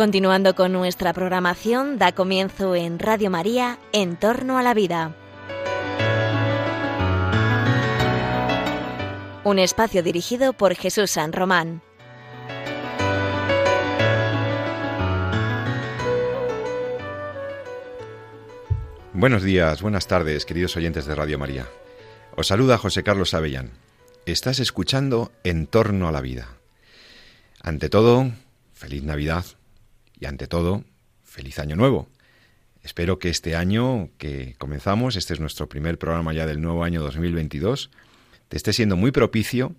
Continuando con nuestra programación, da comienzo en Radio María, En torno a la vida. Un espacio dirigido por Jesús San Román. Buenos días, buenas tardes, queridos oyentes de Radio María. Os saluda José Carlos Avellán. Estás escuchando En torno a la vida. Ante todo, feliz Navidad y ante todo, feliz Año Nuevo. Espero que este año que comenzamos, este es nuestro primer programa ya del nuevo año 2022, te esté siendo muy propicio,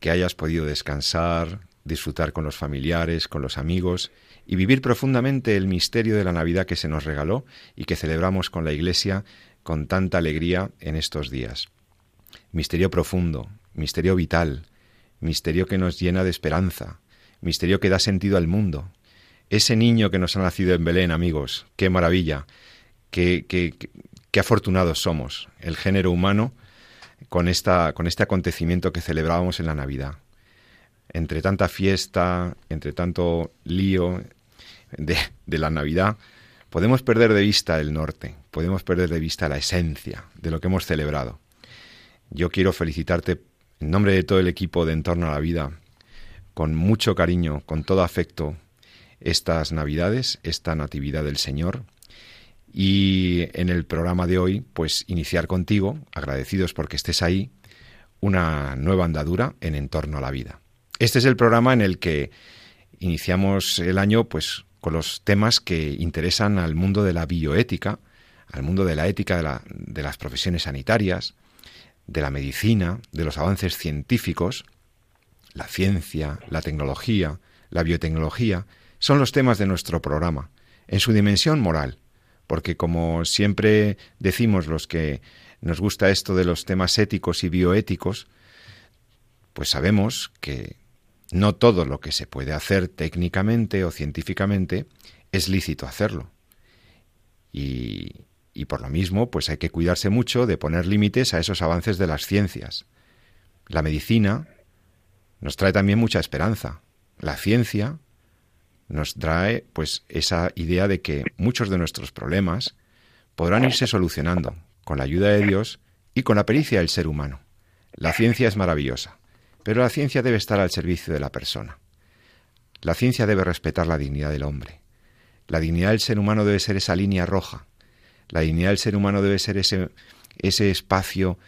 que hayas podido descansar, disfrutar con los familiares, con los amigos y vivir profundamente el misterio de la Navidad que se nos regaló y que celebramos con la Iglesia con tanta alegría en estos días. Misterio profundo, misterio vital, misterio que nos llena de esperanza, misterio que da sentido al mundo. Ese niño que nos ha nacido en Belén, amigos, qué maravilla, qué, qué, qué afortunados somos, el género humano, con, esta, con este acontecimiento que celebrábamos en la Navidad. Entre tanta fiesta, entre tanto lío de, de la Navidad, podemos perder de vista el norte, podemos perder de vista la esencia de lo que hemos celebrado. Yo quiero felicitarte en nombre de todo el equipo de Entorno a la Vida, con mucho cariño, con todo afecto, estas Navidades, esta Natividad del Señor. Y en el programa de hoy, pues iniciar contigo, agradecidos porque estés ahí, una nueva andadura en Entorno a la Vida. Este es el programa en el que iniciamos el año, pues con los temas que interesan al mundo de la bioética, al mundo de la ética de, la, de las profesiones sanitarias, de la medicina, de los avances científicos, la ciencia, la tecnología, la biotecnología, son los temas de nuestro programa, en su dimensión moral, porque como siempre decimos los que nos gusta esto de los temas éticos y bioéticos, pues sabemos que no todo lo que se puede hacer técnicamente o científicamente es lícito hacerlo. Y, y por lo mismo, pues hay que cuidarse mucho de poner límites a esos avances de las ciencias. La medicina nos trae también mucha esperanza. La ciencia nos trae pues esa idea de que muchos de nuestros problemas podrán irse solucionando con la ayuda de Dios y con la pericia del ser humano. La ciencia es maravillosa, pero la ciencia debe estar al servicio de la persona. La ciencia debe respetar la dignidad del hombre. La dignidad del ser humano debe ser esa línea roja la dignidad del ser humano debe ser ese, ese espacio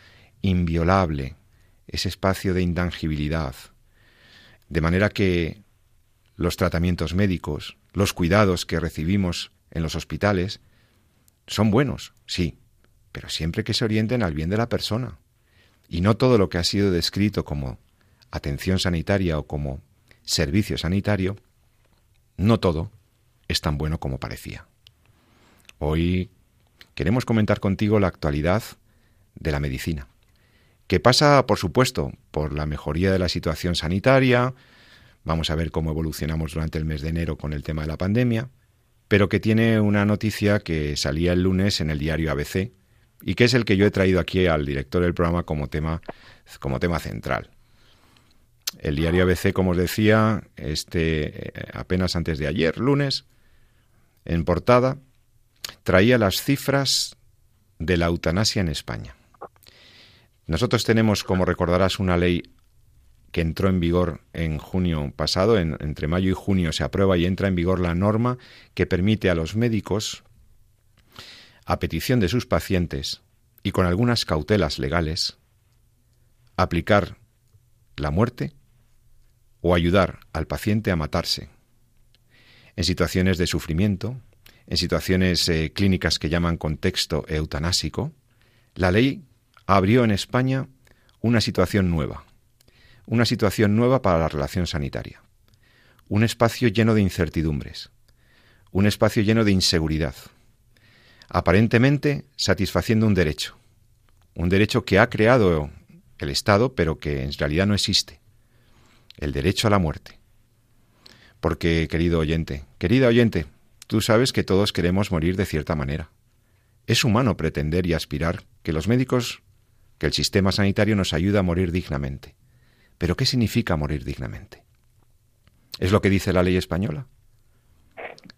inviolable, ese espacio de intangibilidad. De manera que los tratamientos médicos, los cuidados que recibimos en los hospitales, son buenos, sí, pero siempre que se orienten al bien de la persona. Y no todo lo que ha sido descrito como atención sanitaria o como servicio sanitario, no todo es tan bueno como parecía. Hoy queremos comentar contigo la actualidad de la medicina, que pasa, por supuesto, por la mejoría de la situación sanitaria, vamos a ver cómo evolucionamos durante el mes de enero con el tema de la pandemia, pero que tiene una noticia que salía el lunes en el diario ABC y que es el que yo he traído aquí al director del programa como tema, como tema central. El diario ABC, como os decía, este eh, apenas antes de ayer, lunes, en portada, traía las cifras de la eutanasia en España. Nosotros tenemos, como recordarás, una ley que entró en vigor en junio pasado, entre mayo y junio se aprueba y entra en vigor la norma que permite a los médicos, a petición de sus pacientes y con algunas cautelas legales, aplicar la muerte o ayudar al paciente a matarse en situaciones de sufrimiento, en situaciones eh, clínicas que llaman contexto eutanásico, la ley abrió en España una situación nueva, una situación nueva para la relación sanitaria, un espacio lleno de incertidumbres, un espacio lleno de inseguridad, aparentemente satisfaciendo un derecho, un derecho que ha creado el Estado, pero que en realidad no existe, el derecho a la muerte. Porque, querido oyente, querida oyente, Tú sabes que todos queremos morir de cierta manera. Es humano pretender y aspirar que los médicos, que el sistema sanitario nos ayude a morir dignamente. Pero ¿qué significa morir dignamente? ¿Es lo que dice la ley española?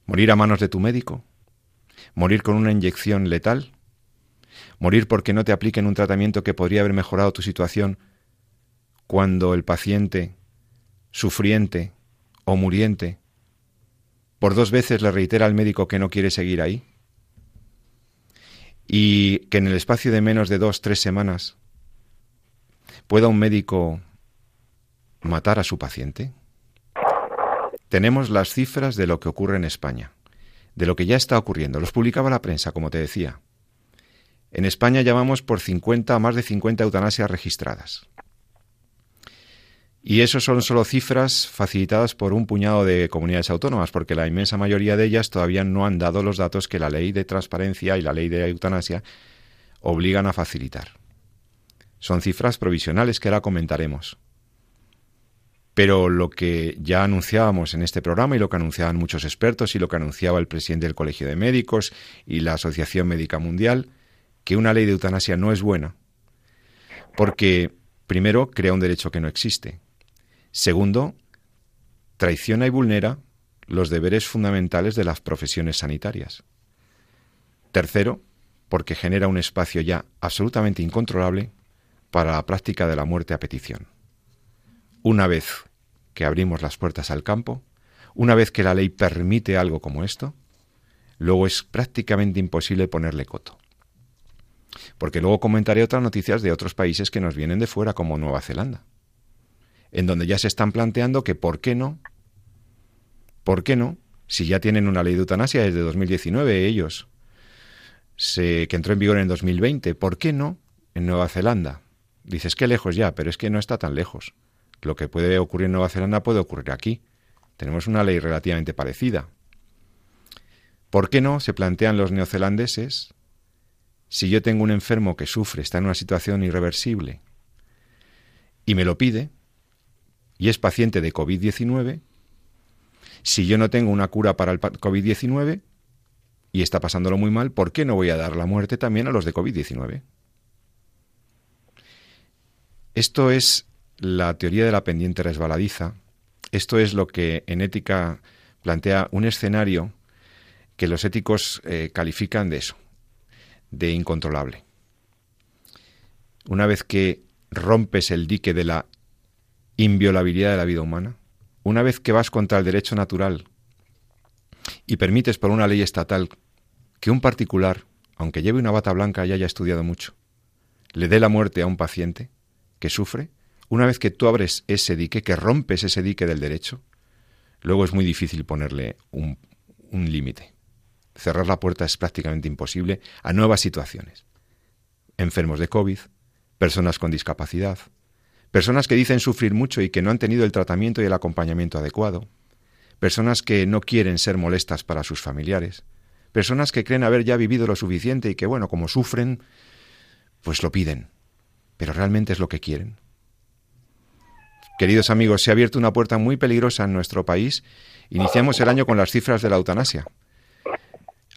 ¿Morir a manos de tu médico? ¿Morir con una inyección letal? ¿Morir porque no te apliquen un tratamiento que podría haber mejorado tu situación cuando el paciente, sufriente o muriente, por dos veces le reitera al médico que no quiere seguir ahí? Y que en el espacio de menos de dos, tres semanas pueda un médico matar a su paciente? Tenemos las cifras de lo que ocurre en España, de lo que ya está ocurriendo. Los publicaba la prensa, como te decía. En España llamamos por 50 a más de 50 eutanasias registradas. Y eso son solo cifras facilitadas por un puñado de comunidades autónomas, porque la inmensa mayoría de ellas todavía no han dado los datos que la ley de transparencia y la ley de eutanasia obligan a facilitar. Son cifras provisionales que ahora comentaremos. Pero lo que ya anunciábamos en este programa y lo que anunciaban muchos expertos y lo que anunciaba el presidente del Colegio de Médicos y la Asociación Médica Mundial, que una ley de eutanasia no es buena, porque primero crea un derecho que no existe. Segundo, traiciona y vulnera los deberes fundamentales de las profesiones sanitarias. Tercero, porque genera un espacio ya absolutamente incontrolable para la práctica de la muerte a petición. Una vez que abrimos las puertas al campo, una vez que la ley permite algo como esto, luego es prácticamente imposible ponerle coto. Porque luego comentaré otras noticias de otros países que nos vienen de fuera, como Nueva Zelanda, en donde ya se están planteando que por qué no, por qué no, si ya tienen una ley de eutanasia desde 2019 ellos, se, que entró en vigor en 2020, ¿por qué no en Nueva Zelanda? Dices que lejos ya, pero es que no está tan lejos. Lo que puede ocurrir en Nueva Zelanda puede ocurrir aquí. Tenemos una ley relativamente parecida. ¿Por qué no se plantean los neozelandeses si yo tengo un enfermo que sufre, está en una situación irreversible y me lo pide y es paciente de COVID-19, si yo no tengo una cura para el COVID-19 y está pasándolo muy mal, ¿por qué no voy a dar la muerte también a los de COVID-19? Esto es la teoría de la pendiente resbaladiza. Esto es lo que en ética plantea un escenario que los éticos eh, califican de eso, de incontrolable. Una vez que rompes el dique de la inviolabilidad de la vida humana, una vez que vas contra el derecho natural y permites por una ley estatal que un particular, aunque lleve una bata blanca y haya estudiado mucho, le dé la muerte a un paciente, que sufre, una vez que tú abres ese dique, que rompes ese dique del derecho, luego es muy difícil ponerle un, límite. Cerrar la puerta es prácticamente imposible a nuevas situaciones. Enfermos de COVID, personas con discapacidad, personas que dicen sufrir mucho y que no han tenido el tratamiento y el acompañamiento adecuado, personas que no quieren ser molestas para sus familiares, personas que creen haber ya vivido lo suficiente y que, bueno, como sufren, pues lo piden pero realmente es lo que quieren. Queridos amigos, se ha abierto una puerta muy peligrosa en nuestro país. Iniciamos el año con las cifras de la eutanasia.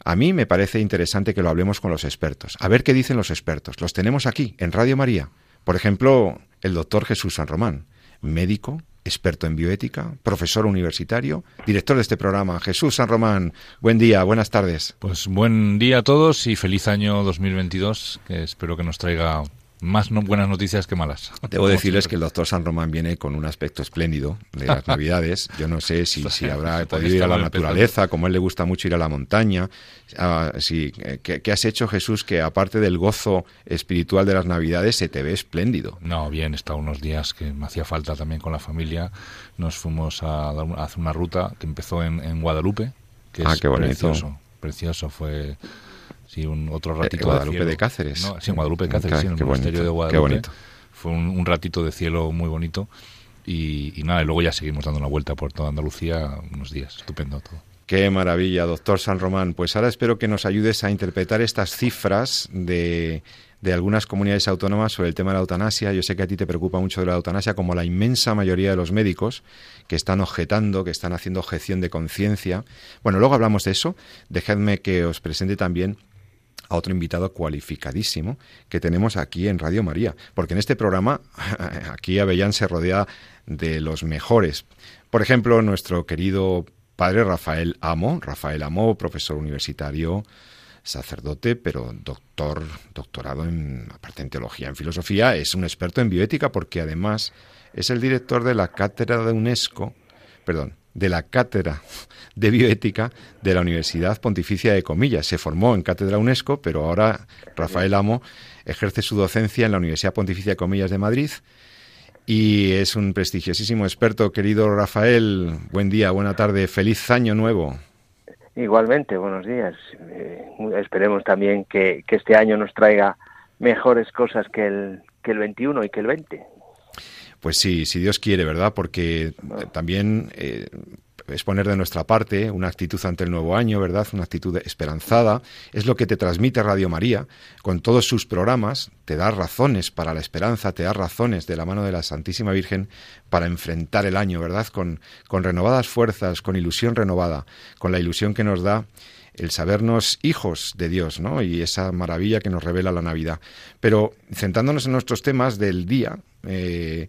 A mí me parece interesante que lo hablemos con los expertos. A ver qué dicen los expertos. Los tenemos aquí, en Radio María. Por ejemplo, el doctor Jesús San Román, médico, experto en bioética, profesor universitario, director de este programa. Jesús San Román, buen día, buenas tardes. Pues buen día a todos y feliz año 2022, que espero que nos traiga más buenas noticias que malas. Debo decirles que el doctor San Román viene con un aspecto espléndido de las Navidades. Yo no sé si, si habrá podido ir a la naturaleza, como a él le gusta mucho ir a la montaña. Ah, eh, ¿qué, has hecho, Jesús, que aparte del gozo espiritual de las Navidades se te ve espléndido? No, bien, he estado unos días que me hacía falta también con la familia. Nos fuimos a, hacer una ruta que empezó en, Guadalupe, que ah, es qué bonito. precioso. Precioso, fue Un otro eh, ratito Guadalupe de, Cáceres. sí, Guadalupe de Cáceres, sí, en el monasterio de Guadalupe. Qué bonito. Fue un, ratito de cielo muy bonito y, nada, y luego ya seguimos dando una vuelta por toda Andalucía unos días. Estupendo todo. Qué maravilla, doctor San Román. Pues ahora espero que nos ayudes a interpretar estas cifras de, de algunas comunidades autónomas sobre el tema de la eutanasia. Yo sé que a ti te preocupa mucho de la eutanasia, como la inmensa mayoría de los médicos que están objetando, que están haciendo objeción de conciencia. Bueno, luego hablamos de eso. Dejadme que os presente también a otro invitado cualificadísimo que tenemos aquí en Radio María, porque en este programa aquí Avellán se rodea de los mejores. Por ejemplo, nuestro querido padre Rafael Amo, Rafael Amo, profesor universitario, sacerdote, pero doctor, doctorado en, aparte en teología, en filosofía, es un experto en bioética porque además es el director de la cátedra de UNESCO, perdón, de la cátedra de bioética de la Universidad Pontificia de Comillas. Se formó en cátedra UNESCO, pero ahora Rafael Amo ejerce su docencia en la Universidad Pontificia de Comillas de Madrid y es un prestigiosísimo experto. Querido Rafael, buen día, buena tarde, feliz año nuevo. Igualmente, buenos días. Eh, esperemos también que, este año nos traiga mejores cosas que el, que el 21 y que el 20. Pues sí, si Dios quiere, ¿verdad? Porque también eh, es poner de nuestra parte una actitud ante el nuevo año, ¿verdad? Una actitud esperanzada. Es lo que te transmite Radio María con todos sus programas. Te da razones para la esperanza, te da razones de la mano de la Santísima Virgen para enfrentar el año, ¿verdad? Con, con renovadas fuerzas, con ilusión renovada, con la ilusión que nos da el sabernos hijos de Dios, ¿no? Y esa maravilla que nos revela la Navidad. Pero centrándonos en nuestros temas del día, eh,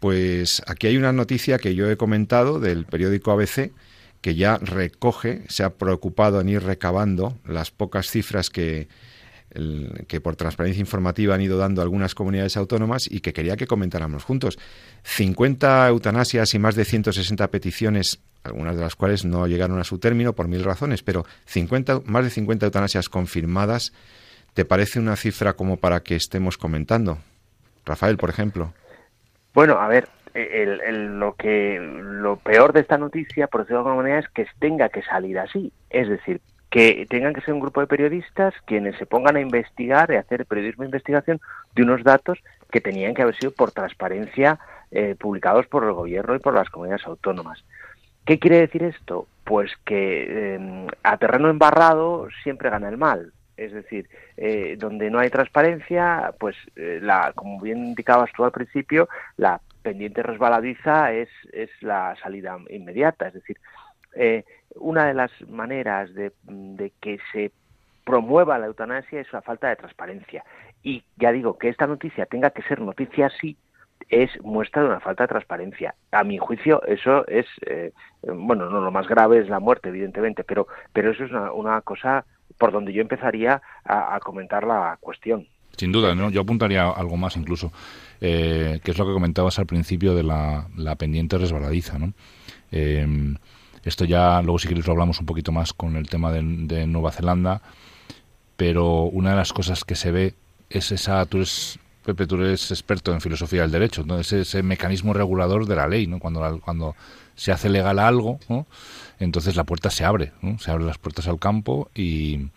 pues aquí hay una noticia que yo he comentado del periódico ABC que ya recoge, se ha preocupado en ir recabando las pocas cifras que, que por transparencia informativa han ido dando algunas comunidades autónomas y que quería que comentáramos juntos. 50 eutanasias y más de 160 peticiones, algunas de las cuales no llegaron a su término por mil razones, pero 50, más de 50 eutanasias confirmadas, ¿te parece una cifra como para que estemos comentando? Rafael, por ejemplo. Bueno, a ver, el, lo que lo peor de esta noticia, por decirlo de alguna manera, es que tenga que salir así. Es decir, que tengan que ser un grupo de periodistas quienes se pongan a investigar y hacer periodismo de investigación de unos datos que tenían que haber sido por transparencia eh, publicados por el gobierno y por las comunidades autónomas. ¿Qué quiere decir esto? Pues que em, a terreno embarrado siempre gana el mal. Es decir, eh, donde no hay transparencia, pues eh, la, como bien indicabas tú al principio, la pendiente resbaladiza es, es la salida inmediata. Es decir, eh, una de las maneras de, que se promueva la eutanasia es la falta de transparencia. Y ya digo, que esta noticia tenga que ser noticia así es muestra de una falta de transparencia. A mi juicio, eso es, bueno, no lo más grave es la muerte, evidentemente, pero, pero eso es una, una cosa por donde yo empezaría a, comentar la cuestión. Sin duda, ¿no? yo apuntaría algo más incluso, eh, que es lo que comentabas al principio de la, pendiente resbaladiza. ¿no? Em, esto ya, luego si queréis lo hablamos un poquito más con el tema de, Nueva Zelanda, pero una de las cosas que se ve es esa, tú eres, Pepe, tú eres experto en filosofía del derecho, ¿no? ese, ese mecanismo regulador de la ley, ¿no? cuando, cuando se hace legal algo, ¿no? entonces la puerta se abre, se abren las puertas al campo y,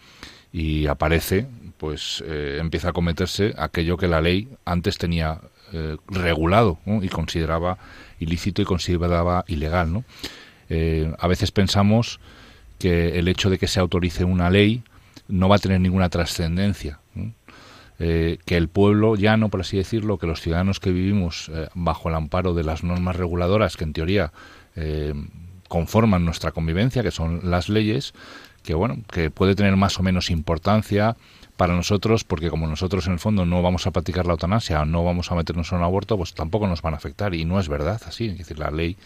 aparece, pues eh, empieza a cometerse aquello que la ley antes tenía eh, regulado y consideraba ilícito y consideraba ilegal. ¿no? Eh, a veces pensamos que el hecho de que se autorice una ley no va a tener ninguna trascendencia. Que el pueblo llano, por así decirlo, que los ciudadanos que vivimos bajo el amparo de las normas reguladoras, que en teoría conforman nuestra convivencia, que son las leyes, que bueno, que puede tener más o menos importancia para nosotros, porque como nosotros en el fondo no vamos a practicar la eutanasia, no vamos a meternos en un aborto, pues tampoco nos van a afectar y no es verdad así. Es decir, la ley,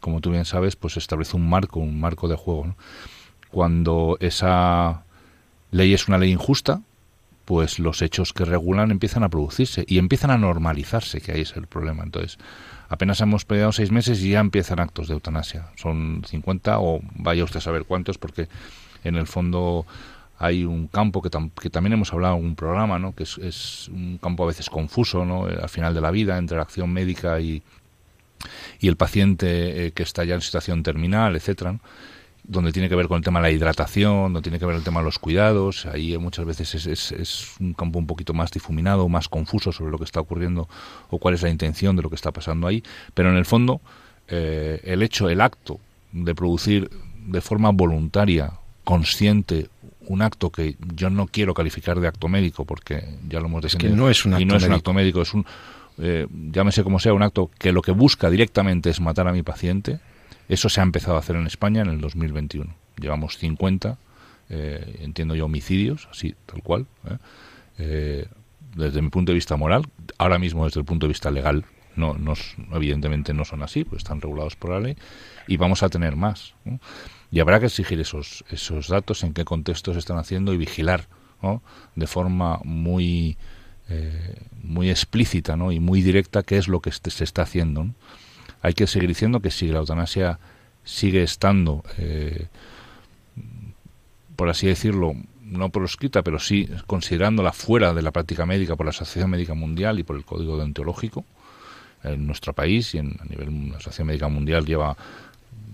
como tú bien sabes, pues establece un marco, un marco de juego. Cuando esa ley es una ley injusta, pues los hechos que regulan empiezan a producirse y empiezan a normalizarse, que ahí es el problema. Entonces, apenas hemos peleado seis meses y ya empiezan actos de eutanasia. Son 50 o vaya usted a saber cuántos, porque en el fondo hay un campo que, también hemos hablado en un programa, ¿no? que es, un campo a veces confuso ¿no? al final de la vida entre la acción médica y, y el paciente eh, que está ya en situación terminal, etcétera donde tiene que ver con el tema de la hidratación, donde tiene que ver el tema de los cuidados. Ahí muchas veces es, es, un campo un poquito más difuminado, más confuso sobre lo que está ocurriendo o cuál es la intención de lo que está pasando ahí. Pero en el fondo, eh, el hecho, el acto de producir de forma voluntaria, consciente, un acto que yo no quiero calificar de acto médico, porque ya lo hemos definido. Es que no es un acto, y no es un acto médico, es un, eh, llámese como sea, un acto que lo que busca directamente es matar a mi paciente, eso se ha empezado a hacer en España en el 2021. Llevamos 50, eh, entiendo yo, homicidios, así, tal cual. ¿eh? Eh, desde mi punto de vista moral, ahora mismo desde el punto de vista legal, no, no evidentemente no son así, pues están regulados por la ley, y vamos a tener más. Y habrá que exigir esos, esos datos, en qué contexto se están haciendo y vigilar de forma muy, muy explícita ¿no? y muy directa qué es lo que se está haciendo. Hay que seguir diciendo que si la eutanasia sigue estando, eh, por así decirlo, no proscrita, pero sí considerándola fuera de la práctica médica por la Asociación Médica Mundial y por el Código Deontológico, en nuestro país y en, a nivel la Asociación Médica Mundial lleva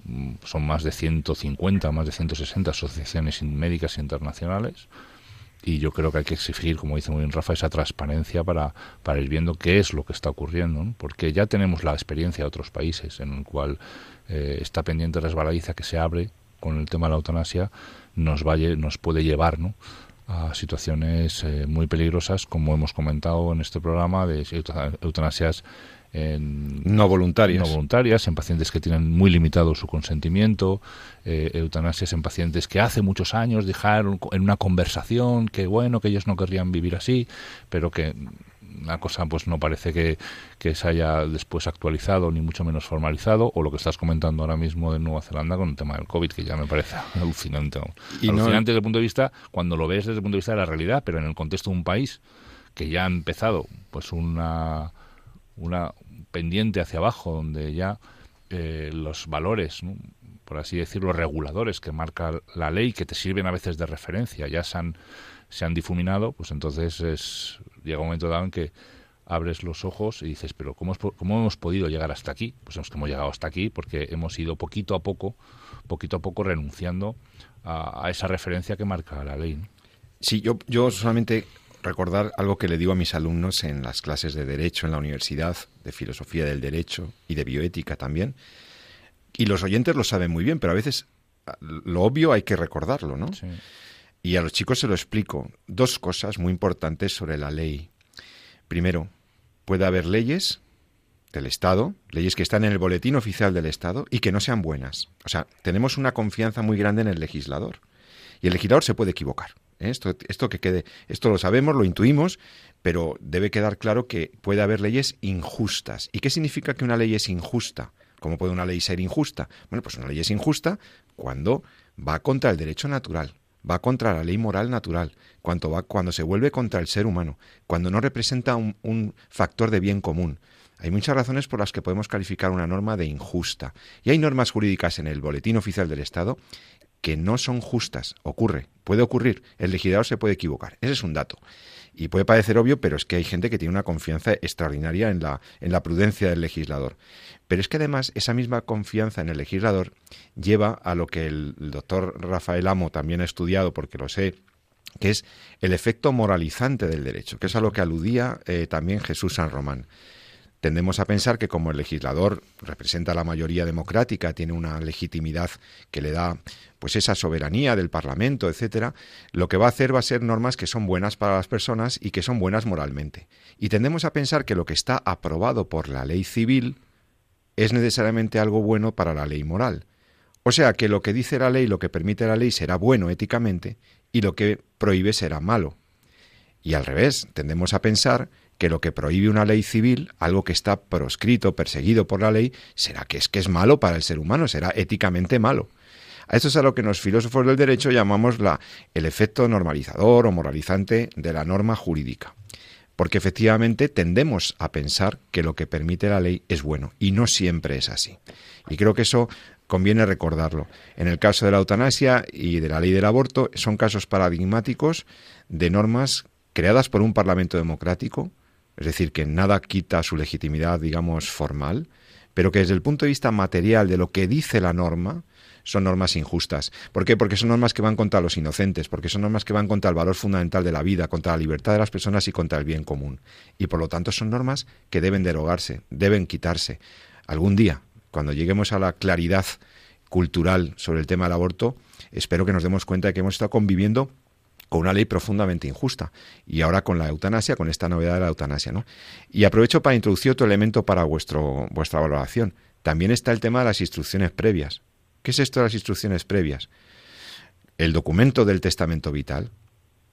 mm, son más de 150, más de 160 asociaciones médicas internacionales y yo creo que hay que exigir, como dice muy bien Rafa, esa transparencia para, para ir viendo qué es lo que está ocurriendo, porque ya tenemos la experiencia de otros países en el cual eh, esta pendiente resbaladiza que se abre con el tema de la eutanasia nos, vaya, nos puede llevar ¿no? a situaciones eh, muy peligrosas, como hemos comentado en este programa, de eutanasias en, no voluntarias. No voluntarias, en pacientes que tienen muy limitado su consentimiento, eh, eutanasias en pacientes que hace muchos años dejaron en una conversación que bueno, que ellos no querrían vivir así, pero que una cosa pues no parece que, se haya después actualizado ni mucho menos formalizado o lo que estás comentando ahora mismo de Nueva Zelanda con el tema del COVID que ya me parece alucinante y alucinante desde el punto de vista cuando lo ves desde el punto de vista de la realidad pero en el contexto de un país que ya ha empezado pues una una pendiente hacia abajo donde ya eh, los valores por así decirlo reguladores que marca la ley que te sirven a veces de referencia ya se han se han difuminado, pues entonces es, llega un momento dado en que abres los ojos y dices, pero ¿cómo, ¿cómo hemos podido llegar hasta aquí? Pues hemos, hemos llegado hasta aquí porque hemos ido poquito a poco, poquito a poco renunciando a, esa referencia que marca la ley. Sí, yo, yo solamente recordar algo que le digo a mis alumnos en las clases de Derecho en la universidad, de Filosofía del Derecho y de Bioética también. Y los oyentes lo saben muy bien, pero a veces lo obvio hay que recordarlo, ¿no? Sí. Y a los chicos se lo explico. Dos cosas muy importantes sobre la ley. Primero, puede haber leyes del Estado, leyes que están en el boletín oficial del Estado y que no sean buenas. O sea, tenemos una confianza muy grande en el legislador. Y el legislador se puede equivocar. Esto, que quede, esto lo sabemos, lo intuimos, pero debe quedar claro que puede haber leyes injustas. ¿Y qué significa que una ley es injusta? ¿Cómo puede una ley ser injusta? Bueno, pues una ley es injusta cuando va contra el derecho natural, va contra la ley moral natural, cuando, va, cuando se vuelve contra el ser humano, cuando no representa un factor de bien común. Hay muchas razones por las que podemos calificar una norma de injusta. Y hay normas jurídicas en el Boletín Oficial del Estado que no son justas. Ocurre, puede ocurrir. El legislador se puede equivocar. Ese es un dato. Y puede parecer obvio, pero es que hay gente que tiene una confianza extraordinaria en la, en la prudencia del legislador. Pero es que además esa misma confianza en el legislador lleva a lo que el doctor Rafael Amo también ha estudiado, porque lo sé, que es el efecto moralizante del derecho, que es a lo que aludía eh, también Jesús San Román. Tendemos a pensar que como el legislador representa la mayoría democrática, tiene una legitimidad que le da pues esa soberanía del Parlamento, etcétera, lo que va a hacer va a ser normas que son buenas para las personas y que son buenas moralmente. Y tendemos a pensar que lo que está aprobado por la ley civil es necesariamente algo bueno para la ley moral. O sea que lo que dice la ley, lo que permite la ley será bueno éticamente y lo que prohíbe será malo. Y al revés, tendemos a pensar que lo que prohíbe una ley civil, algo que está proscrito, perseguido por la ley, será que es que es malo para el ser humano, será éticamente malo. Esto es a lo que los filósofos del derecho llamamos la, el efecto normalizador o moralizante de la norma jurídica porque efectivamente tendemos a pensar que lo que permite la ley es bueno y no siempre es así. Y creo que eso conviene recordarlo. En el caso de la eutanasia y de la ley del aborto son casos paradigmáticos de normas creadas por un Parlamento democrático, es decir, que nada quita su legitimidad, digamos, formal, pero que desde el punto de vista material de lo que dice la norma, son normas injustas. ¿Por qué? Porque son normas que van contra los inocentes, porque son normas que van contra el valor fundamental de la vida, contra la libertad de las personas y contra el bien común. Y por lo tanto son normas que deben derogarse, deben quitarse. Algún día, cuando lleguemos a la claridad cultural sobre el tema del aborto, espero que nos demos cuenta de que hemos estado conviviendo con una ley profundamente injusta y ahora con la eutanasia, con esta novedad de la eutanasia, ¿no? Y aprovecho para introducir otro elemento para vuestro, vuestra valoración. También está el tema de las instrucciones previas. ¿Qué es esto de las instrucciones previas? El documento del testamento vital.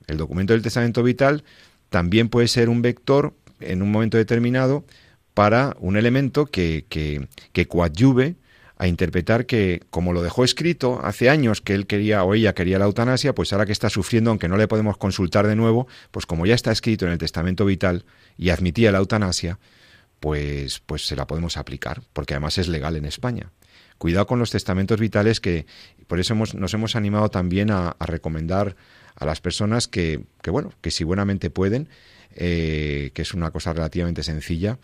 El documento del testamento vital también puede ser un vector en un momento determinado para un elemento que, que, coadyuve a interpretar que, como lo dejó escrito hace años que él quería o ella quería la eutanasia, pues ahora que está sufriendo, aunque no le podemos consultar de nuevo, pues como ya está escrito en el testamento vital y admitía la eutanasia, pues, pues se la podemos aplicar, porque además es legal en España. Cuidado con los testamentos vitales que por eso hemos, nos hemos animado también a, recomendar a las personas que, que, bueno, que si buenamente pueden, eh, que es una cosa relativamente sencilla,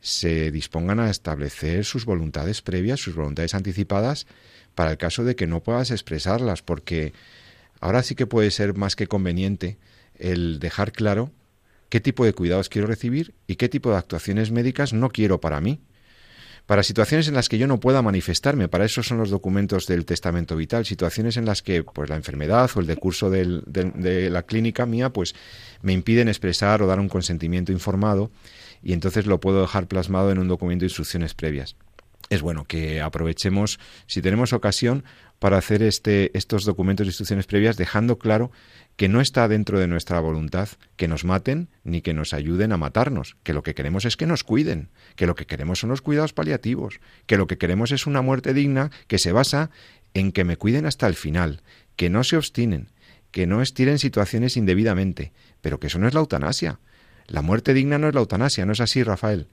se dispongan a establecer sus voluntades previas, sus voluntades anticipadas, para el caso de que no puedas expresarlas, porque ahora sí que puede ser más que conveniente el dejar claro qué tipo de cuidados quiero recibir y qué tipo de actuaciones médicas no quiero para mí. Para situaciones en las que yo no pueda manifestarme, para eso son los documentos del testamento vital, situaciones en las que pues la enfermedad o el decurso de la clínica mía pues me impiden expresar o dar un consentimiento informado y entonces lo puedo dejar plasmado en un documento de instrucciones previas. Es bueno que aprovechemos, si tenemos ocasión, para hacer este, estos documentos de instrucciones previas, dejando claro que no está dentro de nuestra voluntad que nos maten ni que nos ayuden a matarnos, que lo que queremos es que nos cuiden, que lo que queremos son los cuidados paliativos, que lo que queremos es una muerte digna que se basa en que me cuiden hasta el final, que no se obstinen, que no estiren situaciones indebidamente, pero que eso no es la eutanasia. La muerte digna no es la eutanasia, ¿no es así, Rafael?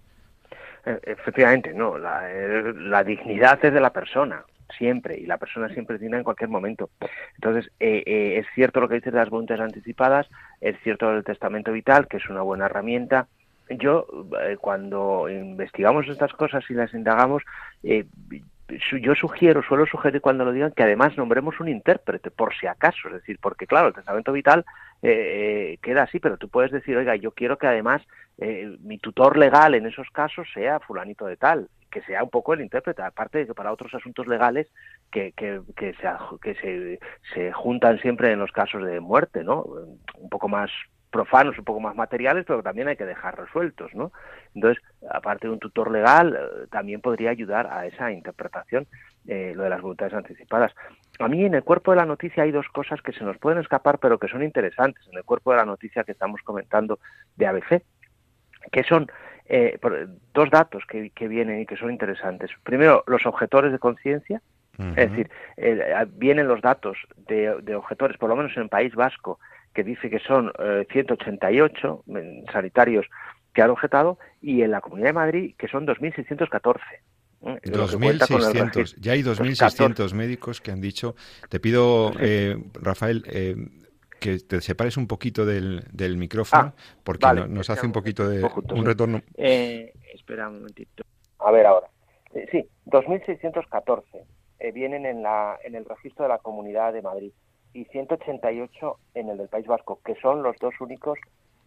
Eh, efectivamente, no. Eh, la, dignidad es de la persona, siempre, y la persona siempre digna en cualquier momento. Entonces, eh, es cierto lo que dices de las voluntades anticipadas, es cierto el testamento vital, que es una buena herramienta. Yo, cuando investigamos estas cosas y las indagamos, yo sugiero, suelo sugerir cuando lo digan, que además nombremos un intérprete, por si acaso, es decir, porque claro, el testamento vital eh, queda así, pero tú puedes decir, oiga, yo quiero que además eh, mi tutor legal en esos casos sea fulanito de tal, que sea un poco el intérprete, aparte de que para otros asuntos legales que, que, que, se, que se, se juntan siempre en los casos de muerte, ¿no? Un poco más profanos, un poco más materiales, pero también hay que dejar resueltos, ¿no? Entonces, aparte de un tutor legal, eh, también podría ayudar a esa interpretación, eh, lo de las voluntades anticipadas. A mí en el cuerpo de la noticia hay dos cosas que se nos pueden escapar, pero que son interesantes en el cuerpo de la noticia que estamos comentando de ABC, que son eh, dos datos que, vienen y que son interesantes. Primero, los objetores de conciencia, es decir, vienen los datos de, de, objetores, por lo menos en el País Vasco, que dice que son 188 sanitarios que han objetado, y en la Comunidad de Madrid, que son 2.614. 2.600, ya hay 2.600 médicos que han dicho, te pido, eh, Rafael, eh, que te separes un poquito del, del micrófono, ah, porque nos hace un poquito de un retorno. Eh, espera un momentito. A ver ahora. Eh, sí, 2.614 vienen en, la, en el registro de la Comunidad de Madrid y 188 en el del País Vasco, que son los dos únicos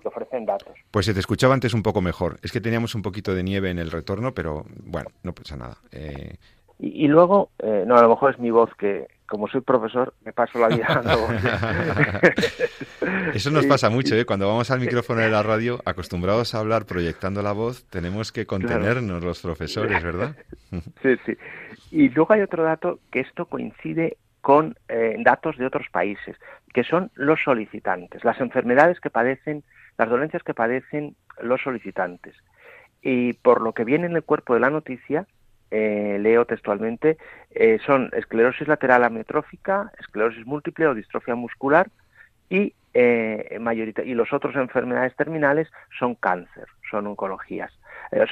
que ofrecen datos. Pues se te escuchaba antes un poco mejor. Es que teníamos un poquito de nieve en el retorno, pero bueno, no pasa nada. Eh... Y, luego, eh, no, a lo mejor es mi voz que, como soy profesor, me paso la vida dando Eso nos pasa mucho, ¿eh? Cuando vamos al micrófono de la radio, acostumbrados a hablar proyectando la voz, tenemos que contenernos los profesores, ¿verdad? sí, sí. Y luego hay otro dato que esto coincide con eh, datos de otros países, que son los solicitantes, las enfermedades que padecen las dolencias que padecen los solicitantes. Y por lo que viene en el cuerpo de la noticia, eh, leo textualmente, eh, son esclerosis lateral amiotrófica, esclerosis múltiple o distrofia muscular y, eh, y los otros enfermedades terminales son cáncer, son oncologías,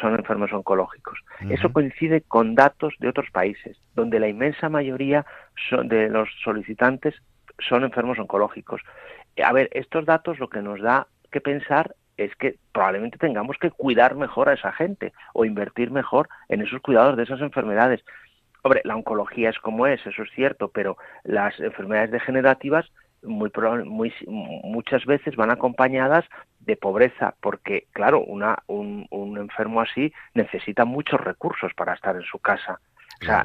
son enfermos oncológicos. Eso coincide con datos de otros países, donde la inmensa mayoría son de los solicitantes son enfermos oncológicos. A ver, estos datos lo que nos da que pensar es que probablemente tengamos que cuidar mejor a esa gente o invertir mejor en esos cuidados de esas enfermedades. Hombre, la oncología es como es, eso es cierto, pero las enfermedades degenerativas muy, muy muchas veces van acompañadas de pobreza, porque claro, una, un, un enfermo así necesita muchos recursos para estar en su casa. O sea,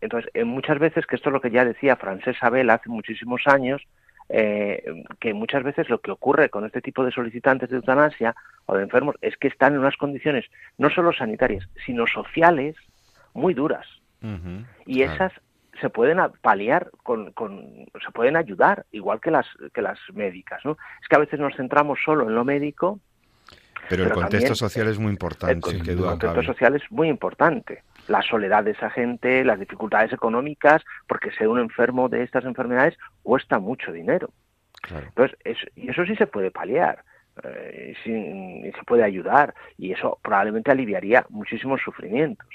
entonces, muchas veces, que esto es lo que ya decía Francés Abel hace muchísimos años, eh, que muchas veces lo que ocurre con este tipo de solicitantes de eutanasia o de enfermos es que están en unas condiciones no solo sanitarias, sino sociales muy duras. y esas se pueden paliar con, con, se pueden ayudar igual que las que las médicas no es que a veces nos centramos solo en lo médico pero, el contexto social es muy importante el, contexto social es muy importante la soledad de esa gente, las dificultades económicas, porque ser un enfermo de estas enfermedades cuesta mucho dinero. Entonces, y eso sí se puede paliar. Eh, y se puede ayudar y eso probablemente aliviaría muchísimos sufrimientos.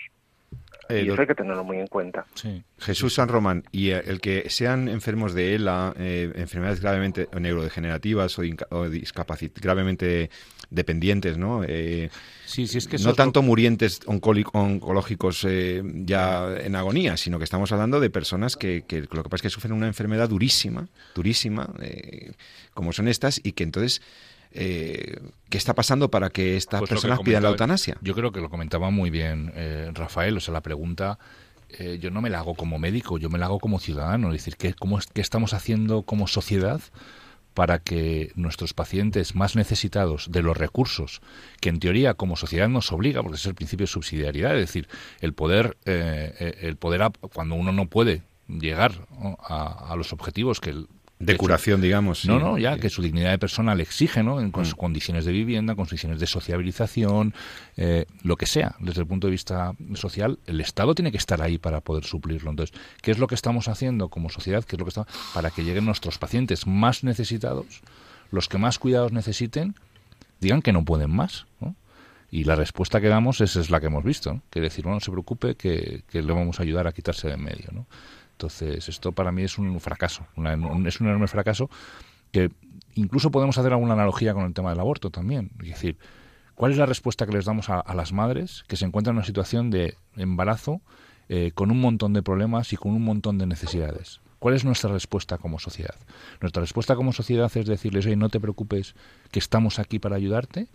Eh, y eso hay que tenerlo muy en cuenta. Jesús San Román, y eh, el que sean enfermos de ELA, enfermedades gravemente neurodegenerativas o, o gravemente dependientes, ¿no? sí, sí, es que no tanto murientes oncológicos ya en agonía, sino que estamos hablando de personas que, que, lo que pasa es que sufren una enfermedad durísima, durísima, como son estas, y que entonces eh, qué está pasando para que estas pues personas pidan la eutanasia. Yo creo que lo comentaba muy bien eh, Rafael, o sea, la pregunta eh, yo no me la hago como médico, yo me la hago como ciudadano, es decir, ¿qué, cómo, ¿qué estamos haciendo como sociedad para que nuestros pacientes más necesitados de los recursos, que en teoría como sociedad nos obliga, porque es el principio de subsidiariedad, es decir, el poder, el poder cuando uno no puede llegar a, a, los objetivos que el, de curación, digamos. No, no, ya que su dignidad de persona le exige, ¿no? En, con sus mm. condiciones de vivienda, condiciones de sociabilización, eh, lo que sea, desde el punto de vista social, el Estado tiene que estar ahí para poder suplirlo. Entonces, ¿qué es lo que estamos haciendo como sociedad? ¿Qué es lo que está para que lleguen nuestros pacientes más necesitados, los que más cuidados necesiten, digan que no pueden más, ¿no? Y la respuesta que damos es, es la que hemos visto, ¿no? que decir, no se preocupe, que, que le vamos a ayudar a quitarse de en medio, ¿no? Entonces, esto para mí es un fracaso, es un enorme fracaso que incluso podemos hacer alguna analogía con el tema del aborto también. Es decir, ¿cuál es la respuesta que les damos a, las madres que se encuentran en una situación de embarazo eh, con un montón de problemas y con un montón de necesidades? ¿Cuál es nuestra respuesta como sociedad? Nuestra respuesta como sociedad es decirles, oye, no te preocupes, que estamos aquí para ayudarte,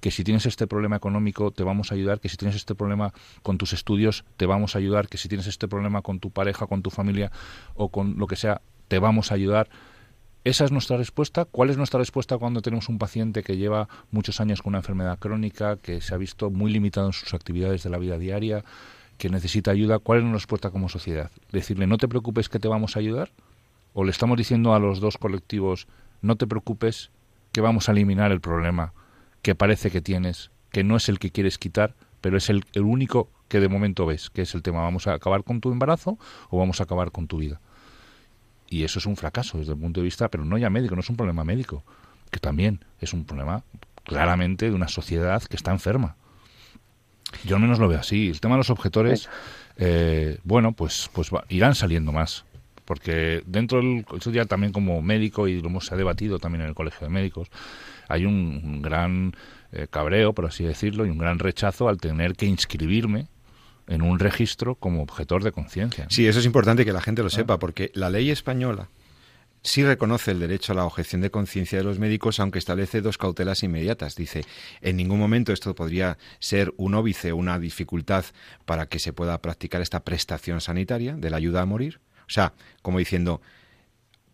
que si tienes este problema económico te vamos a ayudar, que si tienes este problema con tus estudios te vamos a ayudar, que si tienes este problema con tu pareja, con tu familia o con lo que sea, te vamos a ayudar. Esa es nuestra respuesta. ¿Cuál es nuestra respuesta cuando tenemos un paciente que lleva muchos años con una enfermedad crónica, que se ha visto muy limitado en sus actividades de la vida diaria, que necesita ayuda? ¿Cuál es nuestra respuesta como sociedad? Decirle, no te preocupes que te vamos a ayudar. ¿O le estamos diciendo a los dos colectivos, no te preocupes que vamos a eliminar el problema? Que parece que tienes, que no es el que quieres quitar, pero es el, único que de momento ves, que es el tema, ¿vamos a acabar con tu embarazo o vamos a acabar con tu vida? Y eso es un fracaso desde el punto de vista, pero no ya médico, no es un problema médico, que también es un problema claramente de una sociedad que está enferma. Yo al menos lo veo así. El tema de los objetores, eh, bueno, pues, pues irán saliendo más. Porque dentro del. Ya también como médico, y lo hemos debatido también en el Colegio de Médicos, hay un, gran eh, cabreo, por así decirlo, y un gran rechazo al tener que inscribirme en un registro como objetor de conciencia. Sí, eso es importante que la gente lo sepa, porque la ley española sí reconoce el derecho a la objeción de conciencia de los médicos, aunque establece dos cautelas inmediatas. Dice, en ningún momento esto podría ser un óbice, una dificultad para que se pueda practicar esta prestación sanitaria de la ayuda a morir. O sea, como diciendo,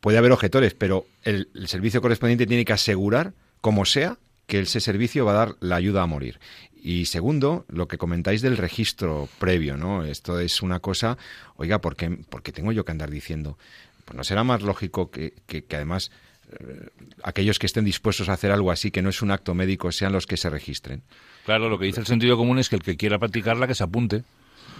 puede haber objetores, pero el servicio correspondiente tiene que asegurar como sea, que ese servicio va a dar la ayuda a morir. Y segundo, lo que comentáis del registro previo, ¿no? Esto es una cosa, oiga, ¿por qué, tengo yo que andar diciendo? Pues no será más lógico que, que, además eh, aquellos que estén dispuestos a hacer algo así, que no es un acto médico, sean los que se registren. Claro, lo que dice el sentido común es que el que quiera practicarla, que se apunte.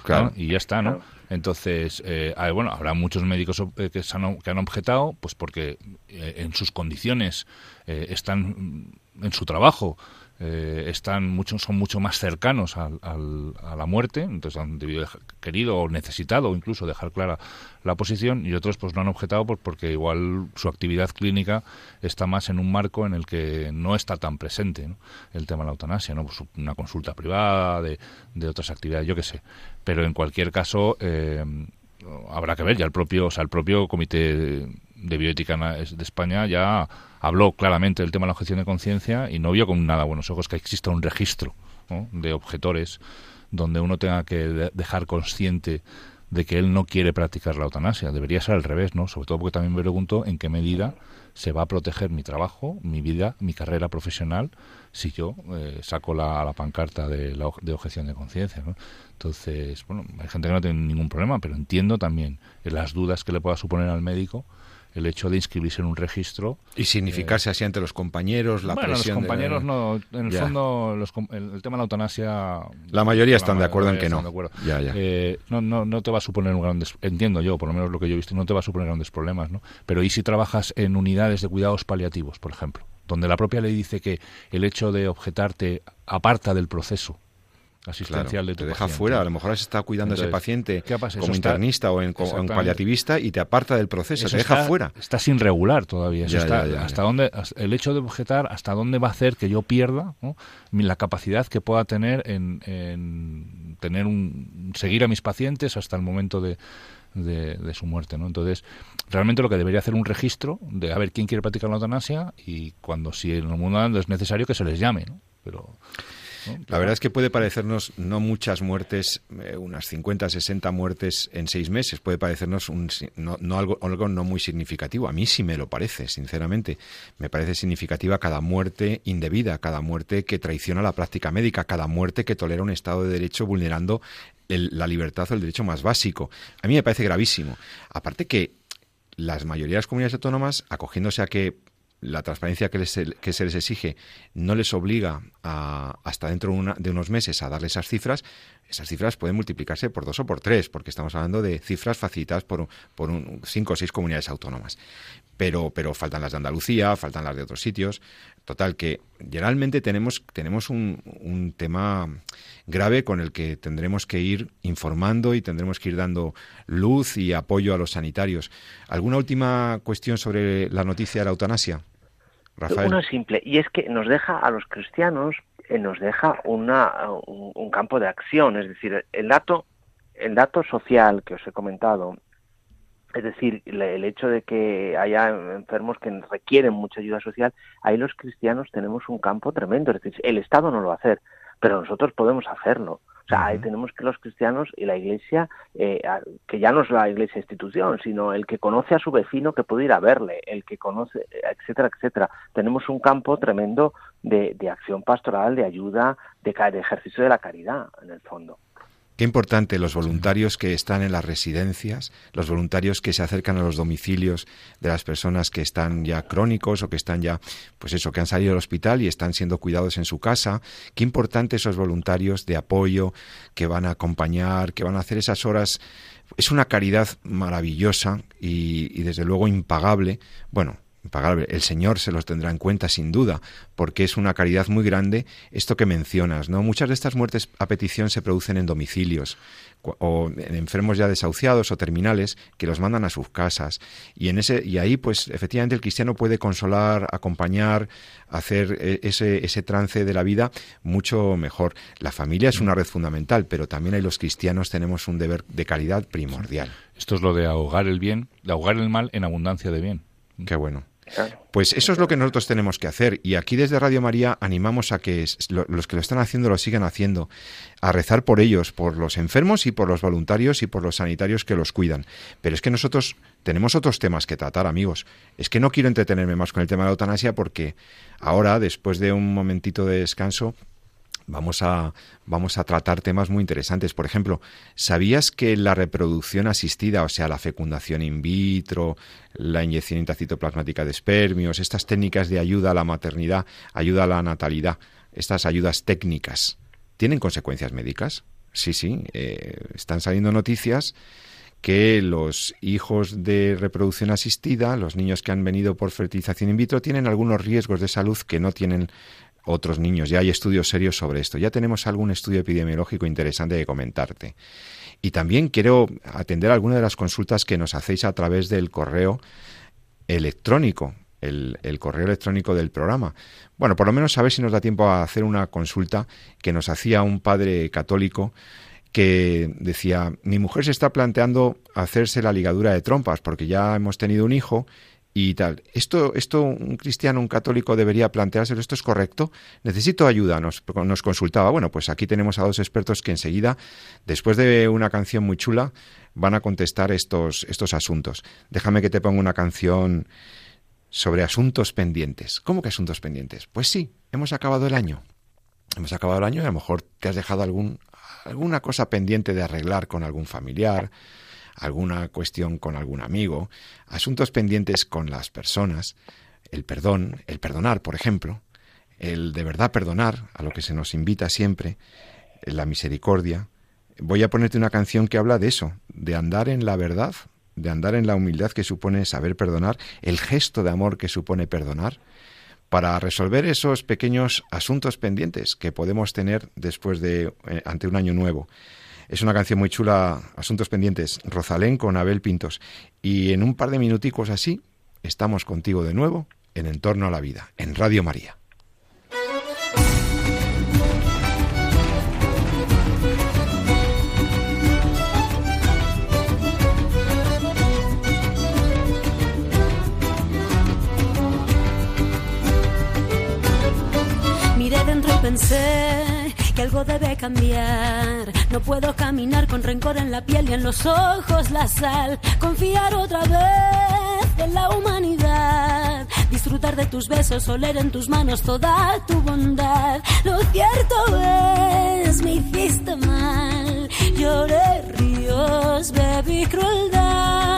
Claro. Y ya está, ¿no? Entonces, eh, bueno, habrá muchos médicos eh, que, han, que han objetado, pues porque en sus condiciones eh, están en su trabajo eh, están mucho, son mucho más cercanos al, a la muerte, entonces han debido, querido o necesitado incluso dejar clara la posición y otros pues no han objetado pues, porque igual su actividad clínica está más en un marco en el que no está tan presente el tema de la eutanasia, ¿no? Pues una consulta privada, de, de otras actividades, yo qué sé. Pero en cualquier caso eh, habrá que ver ya el propio, o sea, el propio comité de bioética de España ya habló claramente del tema de la objeción de conciencia y no vio con nada buenos ojos que exista un registro de objetores donde uno tenga que dejar consciente de que él no quiere practicar la eutanasia. Debería ser al revés, ¿no? Sobre todo porque también me pregunto en qué medida se va a proteger mi trabajo, mi vida, mi carrera profesional, si yo eh, saco la, pancarta de, la, de objeción de conciencia. ¿no? Entonces, bueno, hay gente que no tiene ningún problema, pero entiendo también las dudas que le pueda suponer al médico el hecho de inscribirse en un registro. Y significarse así ante los compañeros, la bueno, los compañeros no. En el fondo, el, tema de la eutanasia. La mayoría están de acuerdo en que no. Ya, ya. Eh, no, no. No te va a suponer un gran. Entiendo yo, por lo menos lo que yo he visto, no te va a suponer grandes problemas, ¿no? Pero ¿y si trabajas en unidades de cuidados paliativos, por ejemplo? Donde la propia ley dice que el hecho de objetarte aparta del proceso asistencial de tu te deja fuera, a lo mejor has estado cuidando a ese paciente como internista o en, paliativista y te aparta del proceso, te deja fuera. Está sin regular todavía. hasta dónde el hecho de objetar hasta dónde va a hacer que yo pierda la capacidad que pueda tener en, tener un seguir a mis pacientes hasta el momento de, de, su muerte, ¿no? Entonces, realmente lo que debería hacer un registro de a ver quién quiere practicar la eutanasia y cuando si en el mundo es necesario que se les llame, ¿no? Pero la verdad es que puede parecernos no muchas muertes, eh, unas 50, 60 muertes en seis meses, puede parecernos un, no, algo, algo no muy significativo. A mí sí me lo parece, sinceramente. Me parece significativa cada muerte indebida, cada muerte que traiciona la práctica médica, cada muerte que tolera un Estado de Derecho vulnerando la libertad o el derecho más básico. A mí me parece gravísimo. Aparte que las mayorías de las comunidades autónomas, acogiéndose a que la transparencia que, que, se les exige no les obliga a, hasta dentro de, unos meses a darle esas cifras, esas cifras pueden multiplicarse por dos o por tres, porque estamos hablando de cifras facilitadas por, por cinco o seis comunidades autónomas. Pero, pero faltan las de Andalucía, faltan las de otros sitios. Total, que generalmente tenemos, tenemos un, un tema grave con el que tendremos que ir informando y tendremos que ir dando luz y apoyo a los sanitarios. ¿Alguna última cuestión sobre la noticia de la eutanasia? Una simple, y es que nos deja a los cristianos, eh, nos deja una, un, campo de acción, es decir, el dato, el dato social que os he comentado, es decir, el hecho de que haya enfermos que requieren mucha ayuda social, ahí los cristianos tenemos un campo tremendo, es decir, el Estado no lo va a hacer, pero nosotros podemos hacerlo. O sea, ahí tenemos que los cristianos y la iglesia, eh, que ya no es la iglesia institución, sino el que conoce a su vecino que puede ir a verle, el que conoce, etcétera, etcétera. Tenemos un campo tremendo de, de acción pastoral, de ayuda, de, de ejercicio de la caridad, en el fondo. Qué importante los voluntarios que están en las residencias, los voluntarios que se acercan a los domicilios de las personas que están ya crónicos o que están ya, pues eso, que han salido del hospital y están siendo cuidados en su casa. Qué importante esos voluntarios de apoyo que van a acompañar, que van a hacer esas horas. Es una caridad maravillosa y, y desde luego impagable. Bueno, el Señor se los tendrá en cuenta sin duda, porque es una caridad muy grande esto que mencionas, ¿no? Muchas de estas muertes a petición se producen en domicilios o en enfermos ya desahuciados o terminales que los mandan a sus casas y en ese y ahí pues efectivamente el cristiano puede consolar, acompañar, hacer e, ese ese trance de la vida mucho mejor. La familia es una red fundamental, pero también hay los cristianos tenemos un deber de caridad primordial. Esto es lo de ahogar el bien, de ahogar el mal en abundancia de bien. Qué bueno. Pues eso es lo que nosotros tenemos que hacer y aquí desde Radio María animamos a que los que lo están haciendo lo sigan haciendo, a rezar por ellos, por los enfermos y por los voluntarios y por los sanitarios que los cuidan. Pero es que nosotros tenemos otros temas que tratar, amigos. Es que no quiero entretenerme más con el tema de la eutanasia porque ahora, después de un momentito de descanso, vamos a, vamos a tratar temas muy interesantes. Por ejemplo, ¿sabías que la reproducción asistida, o sea, la fecundación in vitro, la inyección intracitoplasmática de espermios, estas técnicas de ayuda a la maternidad, ayuda a la natalidad, estas ayudas técnicas, ¿tienen consecuencias médicas? Sí, sí, eh, están saliendo noticias que los hijos de reproducción asistida, los niños que han venido por fertilización in vitro, tienen algunos riesgos de salud que no tienen otros niños. Ya hay estudios serios sobre esto. Ya tenemos algún estudio epidemiológico interesante de comentarte. Y también quiero atender algunas de las consultas que nos hacéis a través del correo electrónico, el, el, correo electrónico del programa. Bueno, por lo menos a ver si nos da tiempo a hacer una consulta que nos hacía un padre católico que decía, mi mujer se está planteando hacerse la ligadura de trompas porque ya hemos tenido un hijo y tal. Esto, esto un cristiano, un católico debería planteárselo. ¿Esto es correcto? Necesito ayuda. Nos, nos consultaba. Bueno, pues aquí tenemos a dos expertos que enseguida, después de una canción muy chula, van a contestar estos, estos asuntos. Déjame que te ponga una canción sobre asuntos pendientes. ¿Cómo que asuntos pendientes? Pues sí, hemos acabado el año. Hemos acabado el año y a lo mejor te has dejado algún, alguna cosa pendiente de arreglar con algún familiar, alguna cuestión con algún amigo, asuntos pendientes con las personas, el perdón, el perdonar, por ejemplo, el de verdad perdonar, a lo que se nos invita siempre, la misericordia. Voy a ponerte una canción que habla de eso, de andar en la verdad, de andar en la humildad que supone saber perdonar, el gesto de amor que supone perdonar, para resolver esos pequeños asuntos pendientes que podemos tener después de eh, ante un año nuevo. Es una canción muy chula, Asuntos Pendientes, Rosalén con Abel Pintos. Y en un par de minuticos así, estamos contigo de nuevo en Entorno a la Vida, en Radio María. Miré dentro y pensé que algo debe cambiar. No puedo caminar con rencor en la piel y en los ojos la sal. Confiar otra vez en la humanidad. Disfrutar de tus besos, oler en tus manos toda tu bondad. Lo cierto es, me hiciste mal. Lloré ríos, bebí crueldad.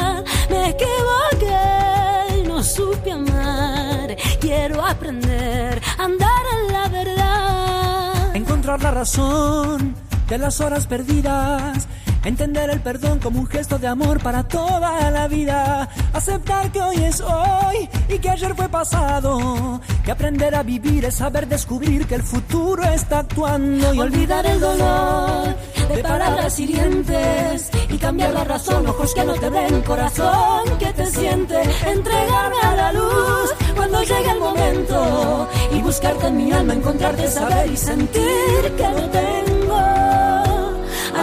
La razón de las horas perdidas. Entender el perdón como un gesto de amor para toda la vida. Aceptar que hoy es hoy y que ayer fue pasado. Que aprender a vivir es saber descubrir que el futuro está actuando. Y olvidar el dolor de palabras hirientes. Y cambiar la razón, ojos que no te ven, corazón que te siente. Entregarme a la luz cuando llegue el momento. Y buscarte en mi alma, encontrarte, saber y sentir que no tengo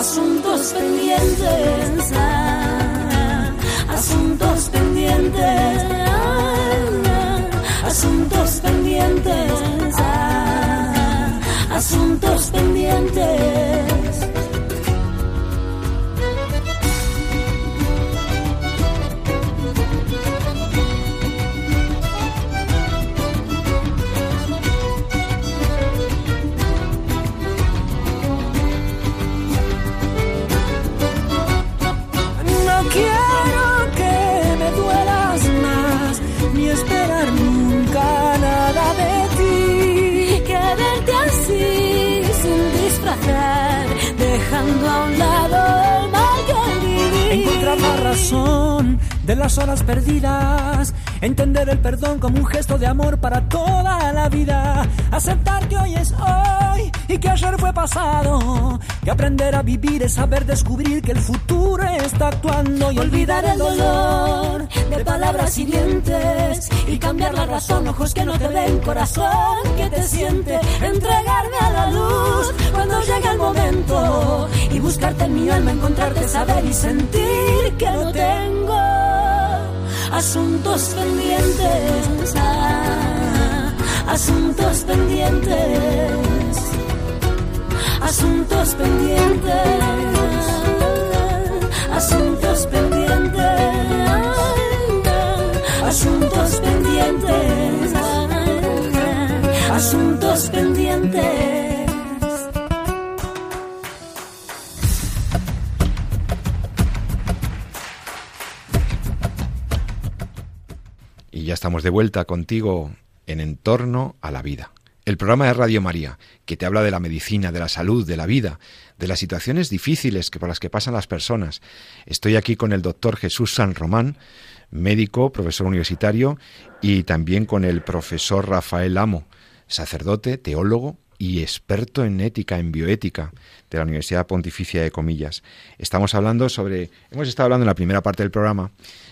asuntos pendientes, asuntos pendientes, asuntos pendientes, asuntos pendientes. De las horas perdidas. Entender el perdón como un gesto de amor para toda la vida. Aceptar que hoy es hoy y que ayer fue pasado. Que aprender a vivir es saber descubrir que el futuro está actuando. Y olvidar el dolor de palabras hirientes. Y cambiar la razón, ojos que no te ven, corazón que te siente. Entregarme a la luz cuando llegue el momento. Y buscarte en mi alma, encontrarte, saber y sentir que lo tengo asuntos pendientes, ah, asuntos pendientes, asuntos pendientes, asuntos pendientes, asuntos pendientes, asuntos pendientes. Estamos de vuelta contigo en Entorno a la Vida. El programa de Radio María, que te habla de la medicina, de la salud, de la vida, de las situaciones difíciles que por las que pasan las personas. Estoy aquí con el doctor Jesús San Román, médico, profesor universitario, y también con el profesor Rafael Amo, sacerdote, teólogo y experto en ética, en bioética de la Universidad Pontificia de Comillas. Estamos hablando sobre, hemos estado hablando en la primera parte del programa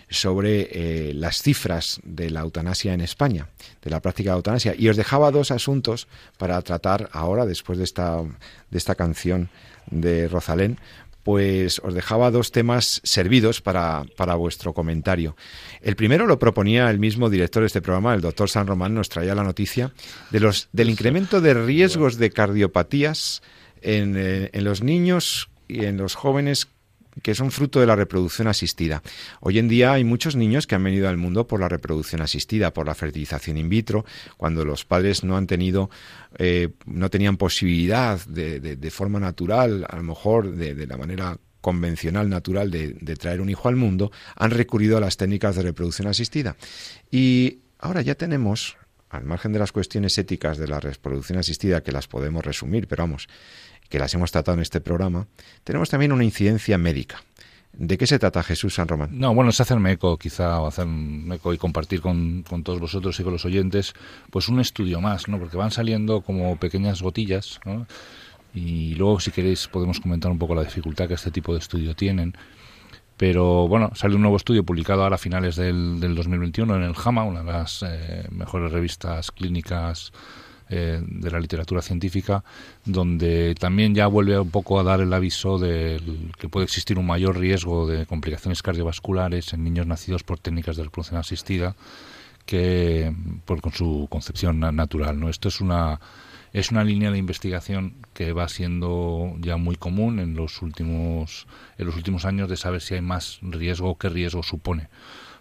sobre eh, las cifras de la eutanasia en España, de la práctica de eutanasia, y os dejaba dos asuntos para tratar ahora, después de esta, de esta canción de Rosalén, pues os dejaba dos temas servidos para, para, vuestro comentario. El primero lo proponía el mismo director de este programa, el doctor San Román, nos traía la noticia de los, del incremento de riesgos de cardiopatías en, eh, en los niños y en los jóvenes que son fruto de la reproducción asistida. Hoy en día hay muchos niños que han venido al mundo por la reproducción asistida, por la fertilización in vitro, cuando los padres no han tenido, eh, no tenían posibilidad de, de, de, forma natural, a lo mejor de, la manera convencional, natural de, traer un hijo al mundo, han recurrido a las técnicas de reproducción asistida. Y ahora ya tenemos, al margen de las cuestiones éticas de la reproducción asistida, que las podemos resumir, pero vamos, que las hemos tratado en este programa, tenemos también una incidencia médica. ¿De qué se trata Jesús San Román? No, bueno, es hacerme eco, quizá, o hacerme eco y compartir con, con, todos vosotros y con los oyentes, pues un estudio más, ¿no? Porque van saliendo como pequeñas gotillas, ¿no? Y luego, si queréis, podemos comentar un poco la dificultad que este tipo de estudio tienen. Pero bueno, sale un nuevo estudio publicado ahora a finales del, del 2021 en el JAMA, una de las eh, mejores revistas clínicas eh, de la literatura científica, donde también ya vuelve un poco a dar el aviso de que puede existir un mayor riesgo de complicaciones cardiovasculares en niños nacidos por técnicas de reproducción asistida que por con su concepción natural. ¿no? Esto es una es una línea de investigación que va siendo ya muy común en los últimos en los últimos años de saber si hay más riesgo o qué riesgo supone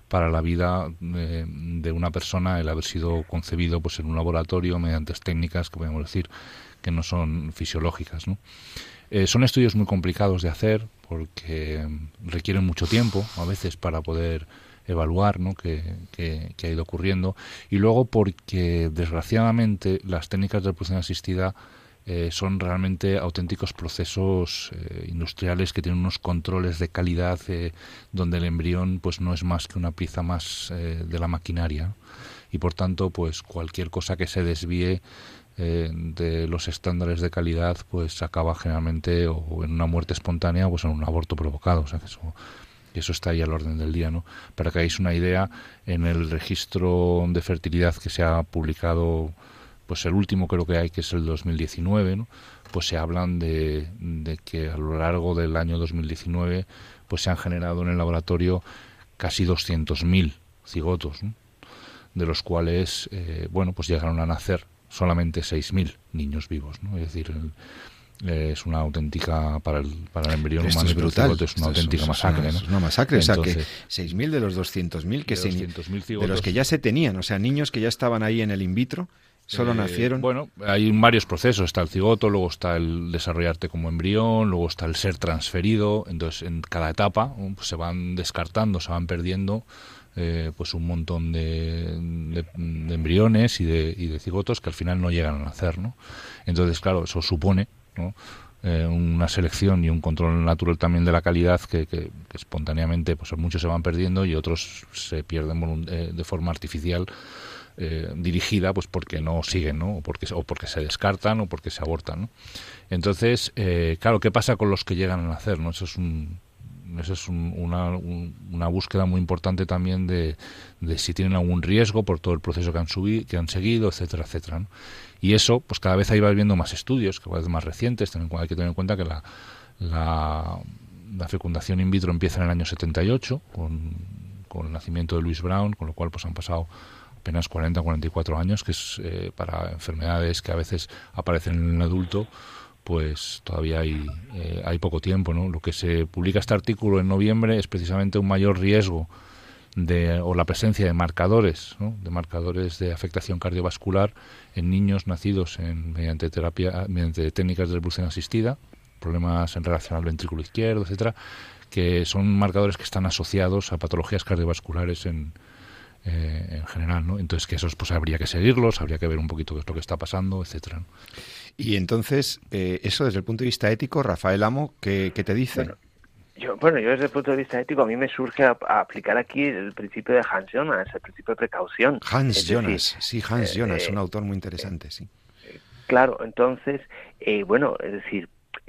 para la vida eh, de una persona el haber sido concebido pues en un laboratorio mediante técnicas que podemos decir que no son fisiológicas ¿no? Eh, son estudios muy complicados de hacer porque requieren mucho tiempo a veces para poder evaluar ¿no? que, ha ido ocurriendo y luego porque desgraciadamente las técnicas de reproducción asistida eh, son realmente auténticos procesos eh, industriales que tienen unos controles de calidad eh, donde el embrión pues no es más que una pieza más de la maquinaria y por tanto pues cualquier cosa que se desvíe de los estándares de calidad pues acaba generalmente o en una muerte espontánea o pues en un aborto provocado eso está ahí al orden del día, ¿no? Para que hagáis una idea, en el registro de fertilidad que se ha publicado, pues el último creo que hay, que es el 2019, ¿no? Pues se hablan de, que a lo largo del año 2019 pues se han generado en el laboratorio casi 200.000 cigotos, de los cuales, eh, bueno, pues llegaron a nacer solamente 6.000 niños vivos, ¿no? Es decir, el, es una auténtica para el, para el embrión humano es brutal. es una auténtica masacre. Es una masacre, o sea que 6.000 de los 200.000 que se, de los que ya se tenían, o sea, niños que ya estaban ahí en el in vitro, solo eh, nacieron. Bueno, hay varios procesos, está el cigoto, luego está el desarrollarte como embrión, luego está el ser transferido, entonces en cada etapa pues, se van descartando, se van perdiendo eh, pues un montón de, de, embriones y de, y de cigotos que al final no llegan a nacer, ¿no? Entonces, claro, eso supone eh, una selección y un control natural también de la calidad que, espontáneamente pues muchos se van perdiendo y otros se pierden eh, de forma artificial eh, dirigida pues porque no siguen ¿no? O, porque, o porque se descartan o porque se abortan entonces claro qué pasa con los que llegan a nacer no eso es un eso es una, una, búsqueda muy importante también de, de, si tienen algún riesgo por todo el proceso que han, subido, que han seguido, etcétera, etcétera. ¿no? Y eso, pues cada vez ahí va viendo más estudios, cada vez más recientes. Hay que tener en cuenta que la, la, fecundación in vitro empieza en el año 78 con, con el nacimiento de Louis Brown, con lo cual pues han pasado apenas 40 44 años, que es eh, para enfermedades que a veces aparecen en el adulto, pues todavía hay, eh, hay poco tiempo. ¿no? Lo que se publica este artículo en noviembre es precisamente un mayor riesgo de, o la presencia de marcadores, de marcadores de afectación cardiovascular en niños nacidos en, mediante terapia, mediante técnicas de reproducción asistida, problemas en relación al ventrículo izquierdo, etcétera, que son marcadores que están asociados a patologías cardiovasculares en, eh, en general, ¿no? Entonces que esos pues habría que seguirlos, habría que ver un poquito qué es lo que está pasando, etcétera. Y entonces, eh, eso desde el punto de vista ético, Rafael Amo, ¿qué, te dice? Yo, bueno, yo desde el punto de vista ético, a mí me surge aplicar aquí el principio de Hans Jonas, el principio de precaución. Hans Jonas, sí, Hans eh, Jonas, eh, un autor muy interesante, sí. Claro, entonces, eh, bueno, es decir,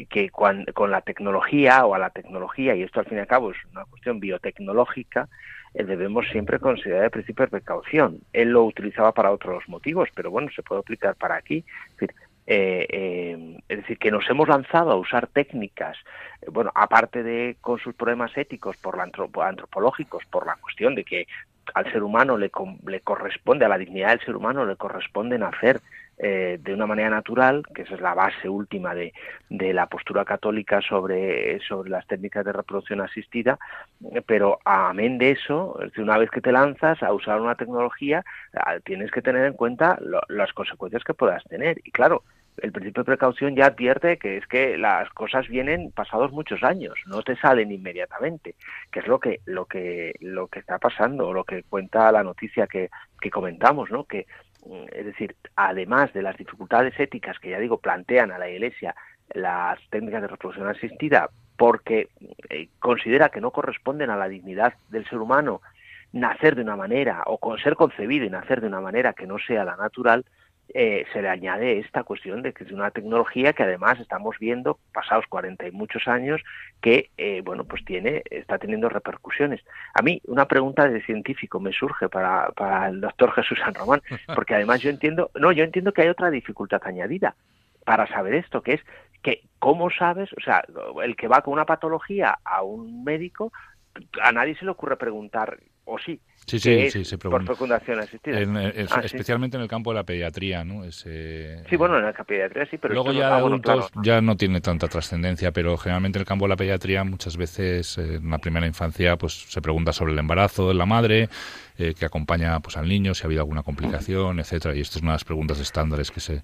que con, la tecnología o a la tecnología, y esto al fin y al cabo es una cuestión biotecnológica, debemos siempre considerar el principio de precaución. Él lo utilizaba para otros motivos, pero bueno, se puede aplicar para aquí. Es decir, eh, eh, que nos hemos lanzado a usar técnicas, eh, bueno, aparte de con sus problemas éticos, por la antropológicos, por la cuestión de que al ser humano le, le corresponde, a la dignidad del ser humano le corresponde nacer eh, de una manera natural, que esa es la base última de, de la postura católica sobre, sobre las técnicas de reproducción asistida, pero amén de eso, una vez que te lanzas a usar una tecnología, ah, tienes que tener en cuenta las consecuencias que puedas tener. Y claro, el principio de precaución ya advierte que es que las cosas vienen pasados muchos años, no te salen inmediatamente, que es lo que lo que lo que está pasando, lo que cuenta la noticia que, que comentamos, ¿no? Que es decir, además de las dificultades éticas que ya digo plantean a la Iglesia las técnicas de reproducción asistida porque eh, considera que no corresponden a la dignidad del ser humano nacer de una manera o con ser concebido y nacer de una manera que no sea la natural, eh, se le añade esta cuestión de que es una tecnología que además estamos viendo pasados 40 y muchos años que eh, bueno pues tiene está teniendo repercusiones. A mí una pregunta de científico me surge para, para el doctor Jesús San Román porque además yo entiendo no yo entiendo que hay otra dificultad añadida para saber esto que es que cómo sabes o sea el que va con una patología a un médico a nadie se le ocurre preguntar o sí Sí, sí, sí, se Por fecundación asistida. Ah, especialmente en el campo de la pediatría, ¿no? Ese, sí, bueno, en la pediatría sí, pero... Luego ya adultos ya no tiene tanta trascendencia, pero generalmente en el campo de la pediatría muchas veces en la primera infancia pues se pregunta sobre el embarazo de la madre, eh, que acompaña pues al niño, si ha habido alguna complicación, etcétera Y esto es una de las preguntas estándares que se,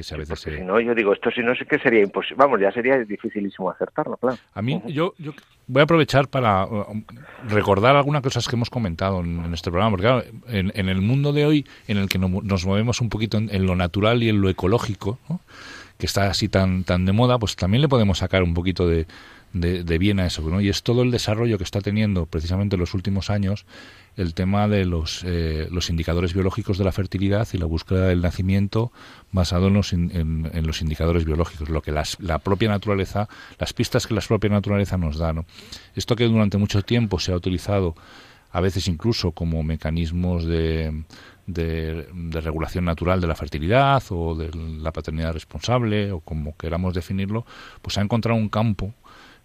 que se a veces... Si no, yo digo, esto si no sé que sería imposible, vamos, ya sería dificilísimo acertarlo, claro. A mí, yo, yo voy a aprovechar para uh, recordar algunas cosas que hemos comentado en, este programa, porque claro, en, el mundo de hoy, en el que nos movemos un poquito en, lo natural y en lo ecológico, que está así tan, tan de moda, pues también le podemos sacar un poquito de, de, bien a eso, ¿no? Y es todo el desarrollo que está teniendo precisamente en los últimos años el tema de los, eh, los indicadores biológicos de la fertilidad y la búsqueda del nacimiento basado en los, en, los indicadores biológicos, lo que la propia naturaleza, las pistas que la propia naturaleza nos da. Esto que durante mucho tiempo se ha utilizado a veces incluso como mecanismos de, de, regulación natural de la fertilidad o de la paternidad responsable o como queramos definirlo, pues ha encontrado un campo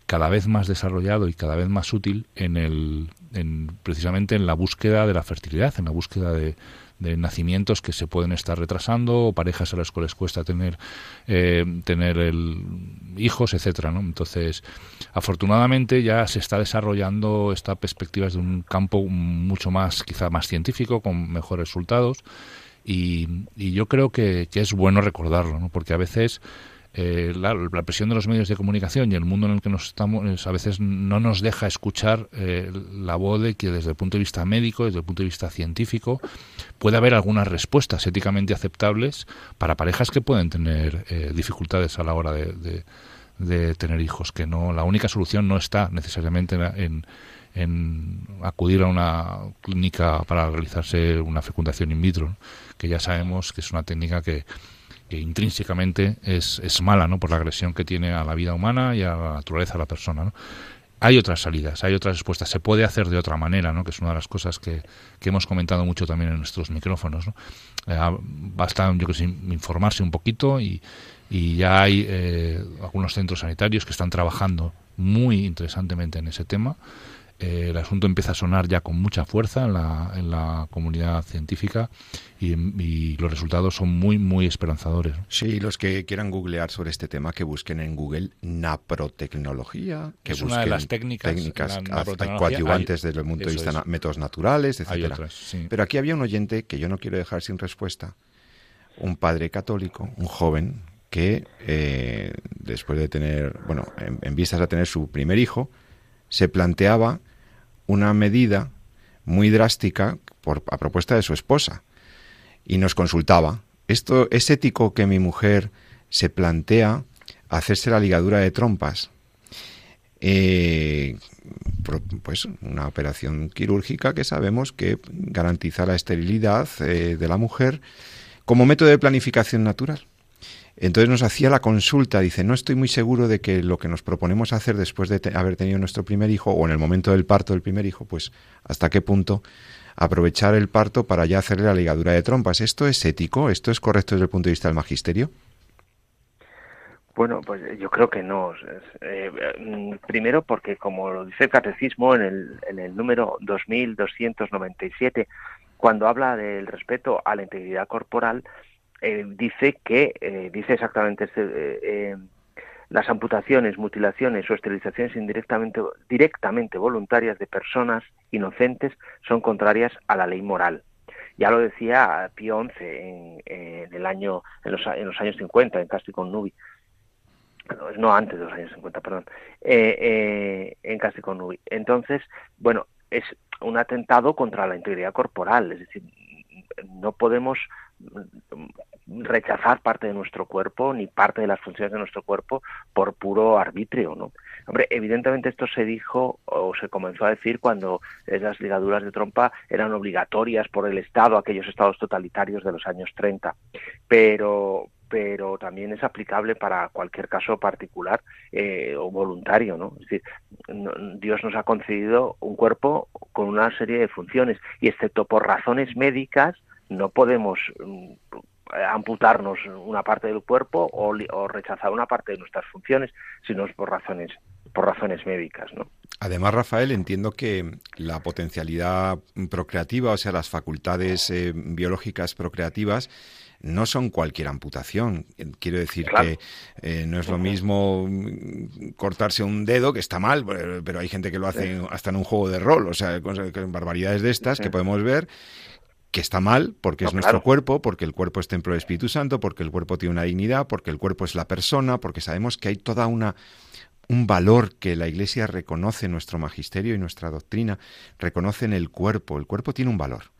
cada vez más desarrollado y cada vez más útil en el, en, precisamente en la búsqueda de la fertilidad, en la búsqueda de, nacimientos que se pueden estar retrasando o parejas a las que les cuesta tener eh, tener el, hijos etcétera ¿no? entonces afortunadamente ya se está desarrollando esta perspectiva de un campo mucho más quizá más científico con mejores resultados y, y yo creo que, que es bueno recordarlo ¿no? porque a veces eh, la, presión de los medios de comunicación y el mundo en el que nos estamos a veces no nos deja escuchar eh, la voz de que desde el punto de vista médico, desde el punto de vista científico, puede haber algunas respuestas éticamente aceptables para parejas que pueden tener eh, dificultades a la hora de, tener hijos, que no la única solución no está necesariamente en, en acudir a una clínica para realizarse una fecundación in vitro, que ya sabemos que es una técnica que que intrínsecamente es, es mala, ¿no? Por la agresión que tiene a la vida humana y a la naturaleza de la persona, ¿no? Hay otras salidas, hay otras respuestas. Se puede hacer de otra manera, ¿no? Que es una de las cosas que, que hemos comentado mucho también en nuestros micrófonos, ¿no? Eh, basta, yo que sé, informarse un poquito y, y ya hay eh, algunos centros sanitarios que están trabajando muy interesantemente en ese tema eh, el asunto empieza a sonar ya con mucha fuerza en la, en la comunidad científica y, los resultados son muy, muy esperanzadores. Sí, los que quieran googlear sobre este tema, que busquen en Google naprotecnología, que es busquen una de las técnicas, técnicas coadyuvantes desde el punto de vista de métodos naturales, etcétera. Pero aquí había un oyente que yo no quiero dejar sin respuesta, un padre católico, un joven que eh, después de tener, bueno, en vistas a tener su primer hijo, se planteaba una medida muy drástica por, a propuesta de su esposa y nos consultaba. ¿Esto es ético que mi mujer se plantea hacerse la ligadura de trompas? Eh, pues una operación quirúrgica que sabemos que garantiza la esterilidad eh, de la mujer como método de planificación natural. Entonces nos hacía la consulta, dice, no estoy muy seguro de que lo que nos proponemos hacer después de haber tenido nuestro primer hijo o en el momento del parto del primer hijo, pues hasta qué punto aprovechar el parto para ya hacerle la ligadura de trompas. ¿Esto es ético? ¿Esto es correcto desde el punto de vista del magisterio? Bueno, pues yo creo que no. Eh, mm, primero porque, como lo dice el Catecismo en el, en el número 2297, cuando habla del respeto a la integridad corporal, eh, dice que, eh, dice exactamente este, eh, las amputaciones, mutilaciones o esterilizaciones indirectamente, directamente voluntarias de personas inocentes son contrarias a la ley moral. Ya lo decía Pío XI en, el año, en los, en los años 50, en Casti Nubi no antes de los años 50, perdón, eh, eh, en Casti Nubi. Entonces, bueno, es un atentado contra la integridad corporal, es decir, no podemos rechazar parte de nuestro cuerpo ni parte de las funciones de nuestro cuerpo por puro arbitrio, ¿no? Hombre, evidentemente esto se dijo o se comenzó a decir cuando esas ligaduras de trompa eran obligatorias por el Estado, aquellos estados totalitarios de los años 30, pero pero también es aplicable para cualquier caso particular eh, o voluntario, ¿no? Es decir, Dios nos ha concedido un cuerpo con una serie de funciones y excepto por razones médicas no podemos mm, amputarnos una parte del cuerpo o, rechazar una parte de nuestras funciones, sino es por razones por razones médicas, ¿no? Además, Rafael, entiendo que la potencialidad procreativa, o sea, las facultades eh, biológicas procreativas, no son cualquier amputación. Quiero decir que eh, no es lo mismo mm, cortarse un dedo, que está mal, pero hay gente que lo hace hasta en un juego de rol, o sea, barbaridades de estas que podemos ver que está mal porque es nuestro cuerpo, porque el cuerpo es templo del Espíritu Santo, porque el cuerpo tiene una dignidad, porque el cuerpo es la persona, porque sabemos que hay toda una un valor que la Iglesia reconoce en nuestro magisterio y nuestra doctrina, reconoce en el cuerpo. El cuerpo tiene un valor.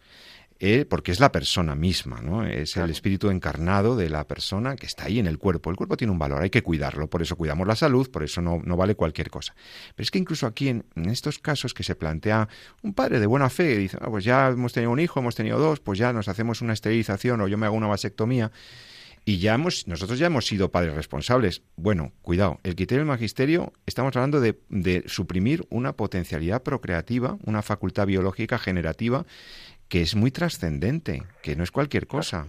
Eh, porque es la persona misma, ¿no? Es el espíritu encarnado de la persona que está ahí en el cuerpo. El cuerpo tiene un valor, hay que cuidarlo, por eso cuidamos la salud, por eso no, no vale cualquier cosa. Pero es que incluso aquí, en, estos casos que se plantea un padre de buena fe, dice, ah, pues ya hemos tenido un hijo, hemos tenido dos, pues ya nos hacemos una esterilización o yo me hago una vasectomía, y ya hemos, nosotros ya hemos sido padres responsables. Bueno, cuidado, el criterio del magisterio, estamos hablando de, de suprimir una potencialidad procreativa, una facultad biológica generativa que es muy trascendente, que no es cualquier cosa.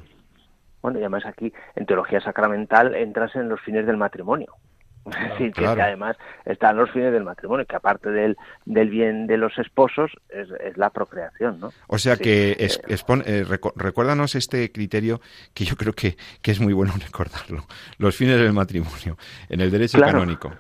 Bueno, y además aquí en teología sacramental entras en los fines del matrimonio. sí, que además están los fines del matrimonio, que aparte del, del bien de los esposos es, la procreación, ¿no? O sea que es, eh, eh, recuérdanos este criterio que yo creo que, que, es muy bueno recordarlo, los fines del matrimonio en el derecho canónico.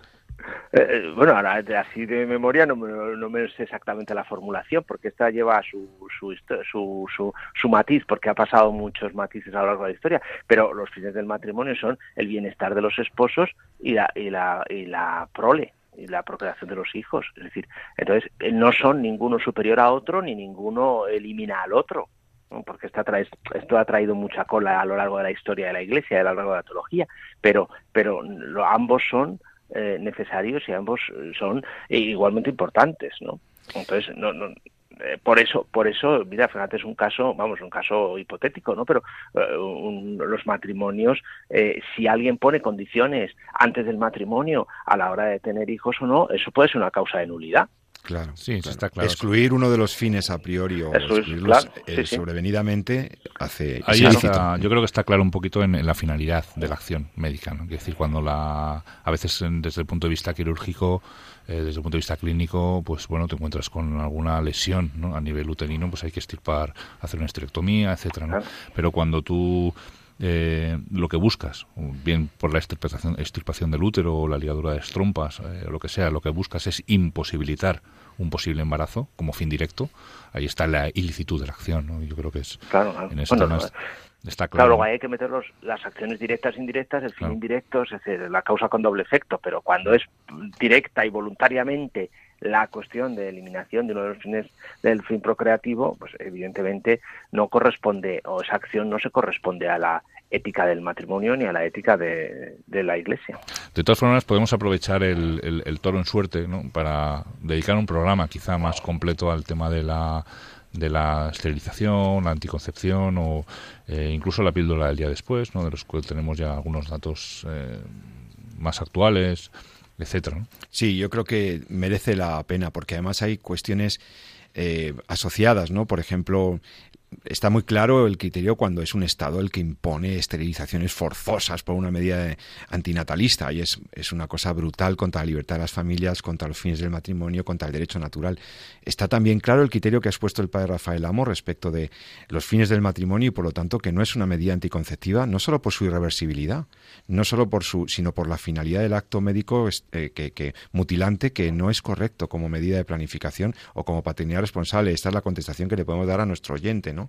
Eh, eh, bueno, ahora así de memoria no, no, me sé exactamente la formulación, porque esta lleva su, su, su, su, matiz, porque ha pasado muchos matices a lo largo de la historia, pero los fines del matrimonio son el bienestar de los esposos y la, y la, y la prole, y la procreación de los hijos. Es decir, entonces eh, no son ninguno superior a otro ni ninguno elimina al otro. porque esto ha traído mucha cola a lo largo de la historia de la Iglesia, a lo largo de la teología, pero, pero ambos son eh, necesarios y ambos son igualmente importantes, ¿no? Entonces, no, no, eh, por eso, por eso, mira, fíjate, es un caso, vamos, un caso hipotético, ¿no? Pero eh, los matrimonios, si alguien pone condiciones antes del matrimonio a la hora de tener hijos o no, eso puede ser una causa de nulidad. Claro, sí, está claro. Excluir uno de los fines a priori o excluirlos sobrevenidamente hace... Ahí está, yo creo que está claro un poquito en, la finalidad de la acción médica, ¿no? Es decir, cuando la... A veces desde el punto de vista quirúrgico, eh, desde el punto de vista clínico, pues bueno, te encuentras con alguna lesión ¿no? a nivel uterino, pues hay que estirpar, hacer una esterectomía, etcétera, ¿no? Pero cuando tú eh, lo que buscas, bien por la extirpación, extirpación del útero o la ligadura de trompas, eh, lo que sea, lo que buscas es imposibilitar un posible embarazo como fin directo, ahí está la ilicitud de la acción. ¿no? Yo creo que es. Claro, En esto está claro. luego hay que meter las acciones directas e indirectas, el fin indirecto, es decir, la causa con doble efecto, pero cuando es directa y voluntariamente la cuestión de eliminación de uno de los fines del fin procreativo, pues evidentemente no corresponde, o esa acción no se corresponde a la ética del matrimonio ni a la ética de, la Iglesia. De todas formas, podemos aprovechar el, toro en suerte ¿no? para dedicar un programa quizá más completo al tema de la de la esterilización, la anticoncepción o eh, incluso la píldora del día después, ¿no? de los cuales tenemos ya algunos datos eh, más actuales etcétera. Sí, yo creo que merece la pena porque además hay cuestiones eh, asociadas, ¿no? Por ejemplo, está muy claro el criterio cuando es un Estado el que impone esterilizaciones forzosas por una medida antinatalista y es, es, una cosa brutal contra la libertad de las familias, contra los fines del matrimonio, contra el derecho natural. Está también claro el criterio que ha expuesto el padre Rafael Amo respecto de los fines del matrimonio y por lo tanto que no es una medida anticonceptiva, no solo por su irreversibilidad, no solo por su, sino por la finalidad del acto médico eh, que, que, mutilante que no es correcto como medida de planificación o como paternidad responsable. Esta es la contestación que le podemos dar a nuestro oyente ¿no?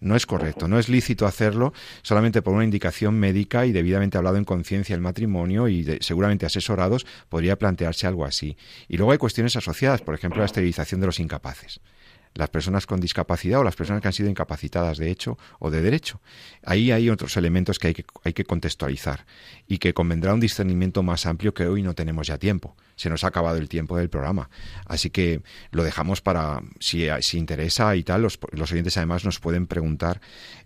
No es correcto, no es lícito hacerlo solamente por una indicación médica y debidamente hablado en conciencia el matrimonio y seguramente asesorados podría plantearse algo así. Y luego hay cuestiones asociadas, por ejemplo, la esterilización de los incapaces las personas con discapacidad o las personas que han sido incapacitadas de hecho o de derecho. Ahí hay otros elementos que hay que, hay que contextualizar y que convendrá un discernimiento más amplio que hoy no tenemos ya tiempo. Se nos ha acabado el tiempo del programa. Así que lo dejamos para, si, si interesa y tal, los, los oyentes además nos pueden preguntar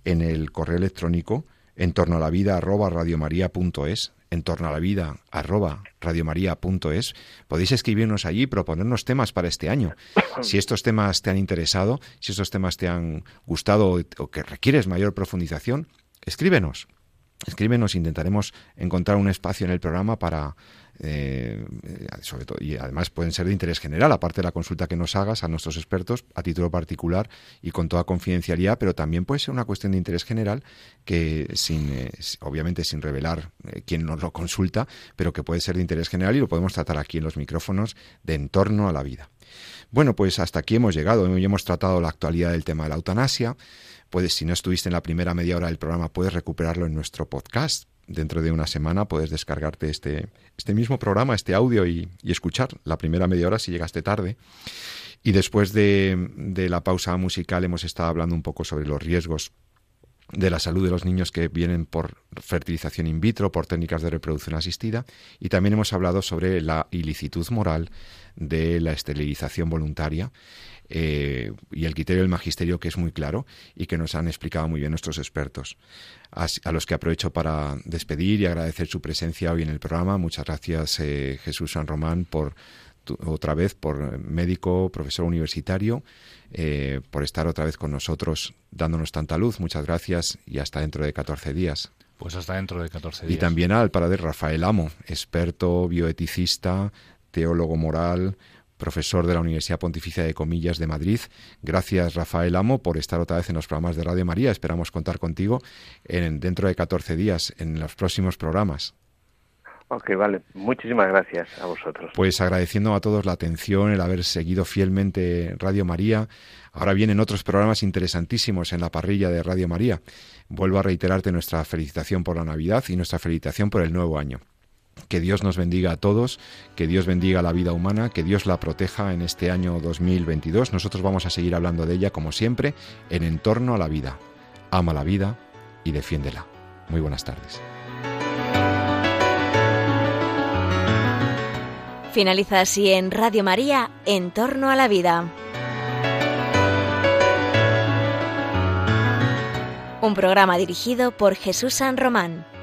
en el correo electrónico en torno a la vida arroba en torno a la vida arroba radiomaria.es. Podéis escribirnos allí proponernos temas para este año. Si estos temas te han interesado, si estos temas te han gustado o que requieres mayor profundización, escríbenos. Escríbenos, intentaremos encontrar un espacio en el programa para, eh, sobre todo, y además pueden ser de interés general, aparte de la consulta que nos hagas a nuestros expertos a título particular y con toda confidencialidad, pero también puede ser una cuestión de interés general que sin, eh, obviamente sin revelar eh, quién nos lo consulta, pero que puede ser de interés general y lo podemos tratar aquí en los micrófonos de entorno a la vida. Bueno, pues hasta aquí hemos llegado. Hoy hemos tratado la actualidad del tema de la eutanasia. Puedes, si no estuviste en la primera media hora del programa, puedes recuperarlo en nuestro podcast dentro de una semana puedes descargarte este, este mismo programa, este audio y, escuchar la primera media hora si llegaste tarde. Y después de, de la pausa musical hemos estado hablando un poco sobre los riesgos de la salud de los niños que vienen por fertilización in vitro, por técnicas de reproducción asistida, y también hemos hablado sobre la ilicitud moral de la esterilización voluntaria eh, y el criterio del magisterio que es muy claro y que nos han explicado muy bien nuestros expertos. A, los que aprovecho para despedir y agradecer su presencia hoy en el programa. Muchas gracias eh, Jesús San Román por otra vez por médico, profesor universitario, eh, por estar otra vez con nosotros dándonos tanta luz. Muchas gracias y hasta dentro de 14 días. Pues hasta dentro de 14 días. Y también al padre Rafael Amo, experto bioeticista, teólogo moral, profesor de la Universidad Pontificia de Comillas de Madrid. Gracias, Rafael Amo, por estar otra vez en los programas de Radio María. Esperamos contar contigo en, dentro de 14 días en los próximos programas. Ok, vale. Muchísimas gracias a vosotros. Pues agradeciendo a todos la atención, el haber seguido fielmente Radio María. Ahora vienen otros programas interesantísimos en la parrilla de Radio María. Vuelvo a reiterarte nuestra felicitación por la Navidad y nuestra felicitación por el nuevo año. Que Dios nos bendiga a todos, que Dios bendiga la vida humana, que Dios la proteja en este año 2022. Nosotros vamos a seguir hablando de ella, como siempre, en entorno a la vida. Ama la vida y defiéndela. Muy buenas tardes. Finaliza así en Radio María, En torno a la vida. Un programa dirigido por Jesús San Román.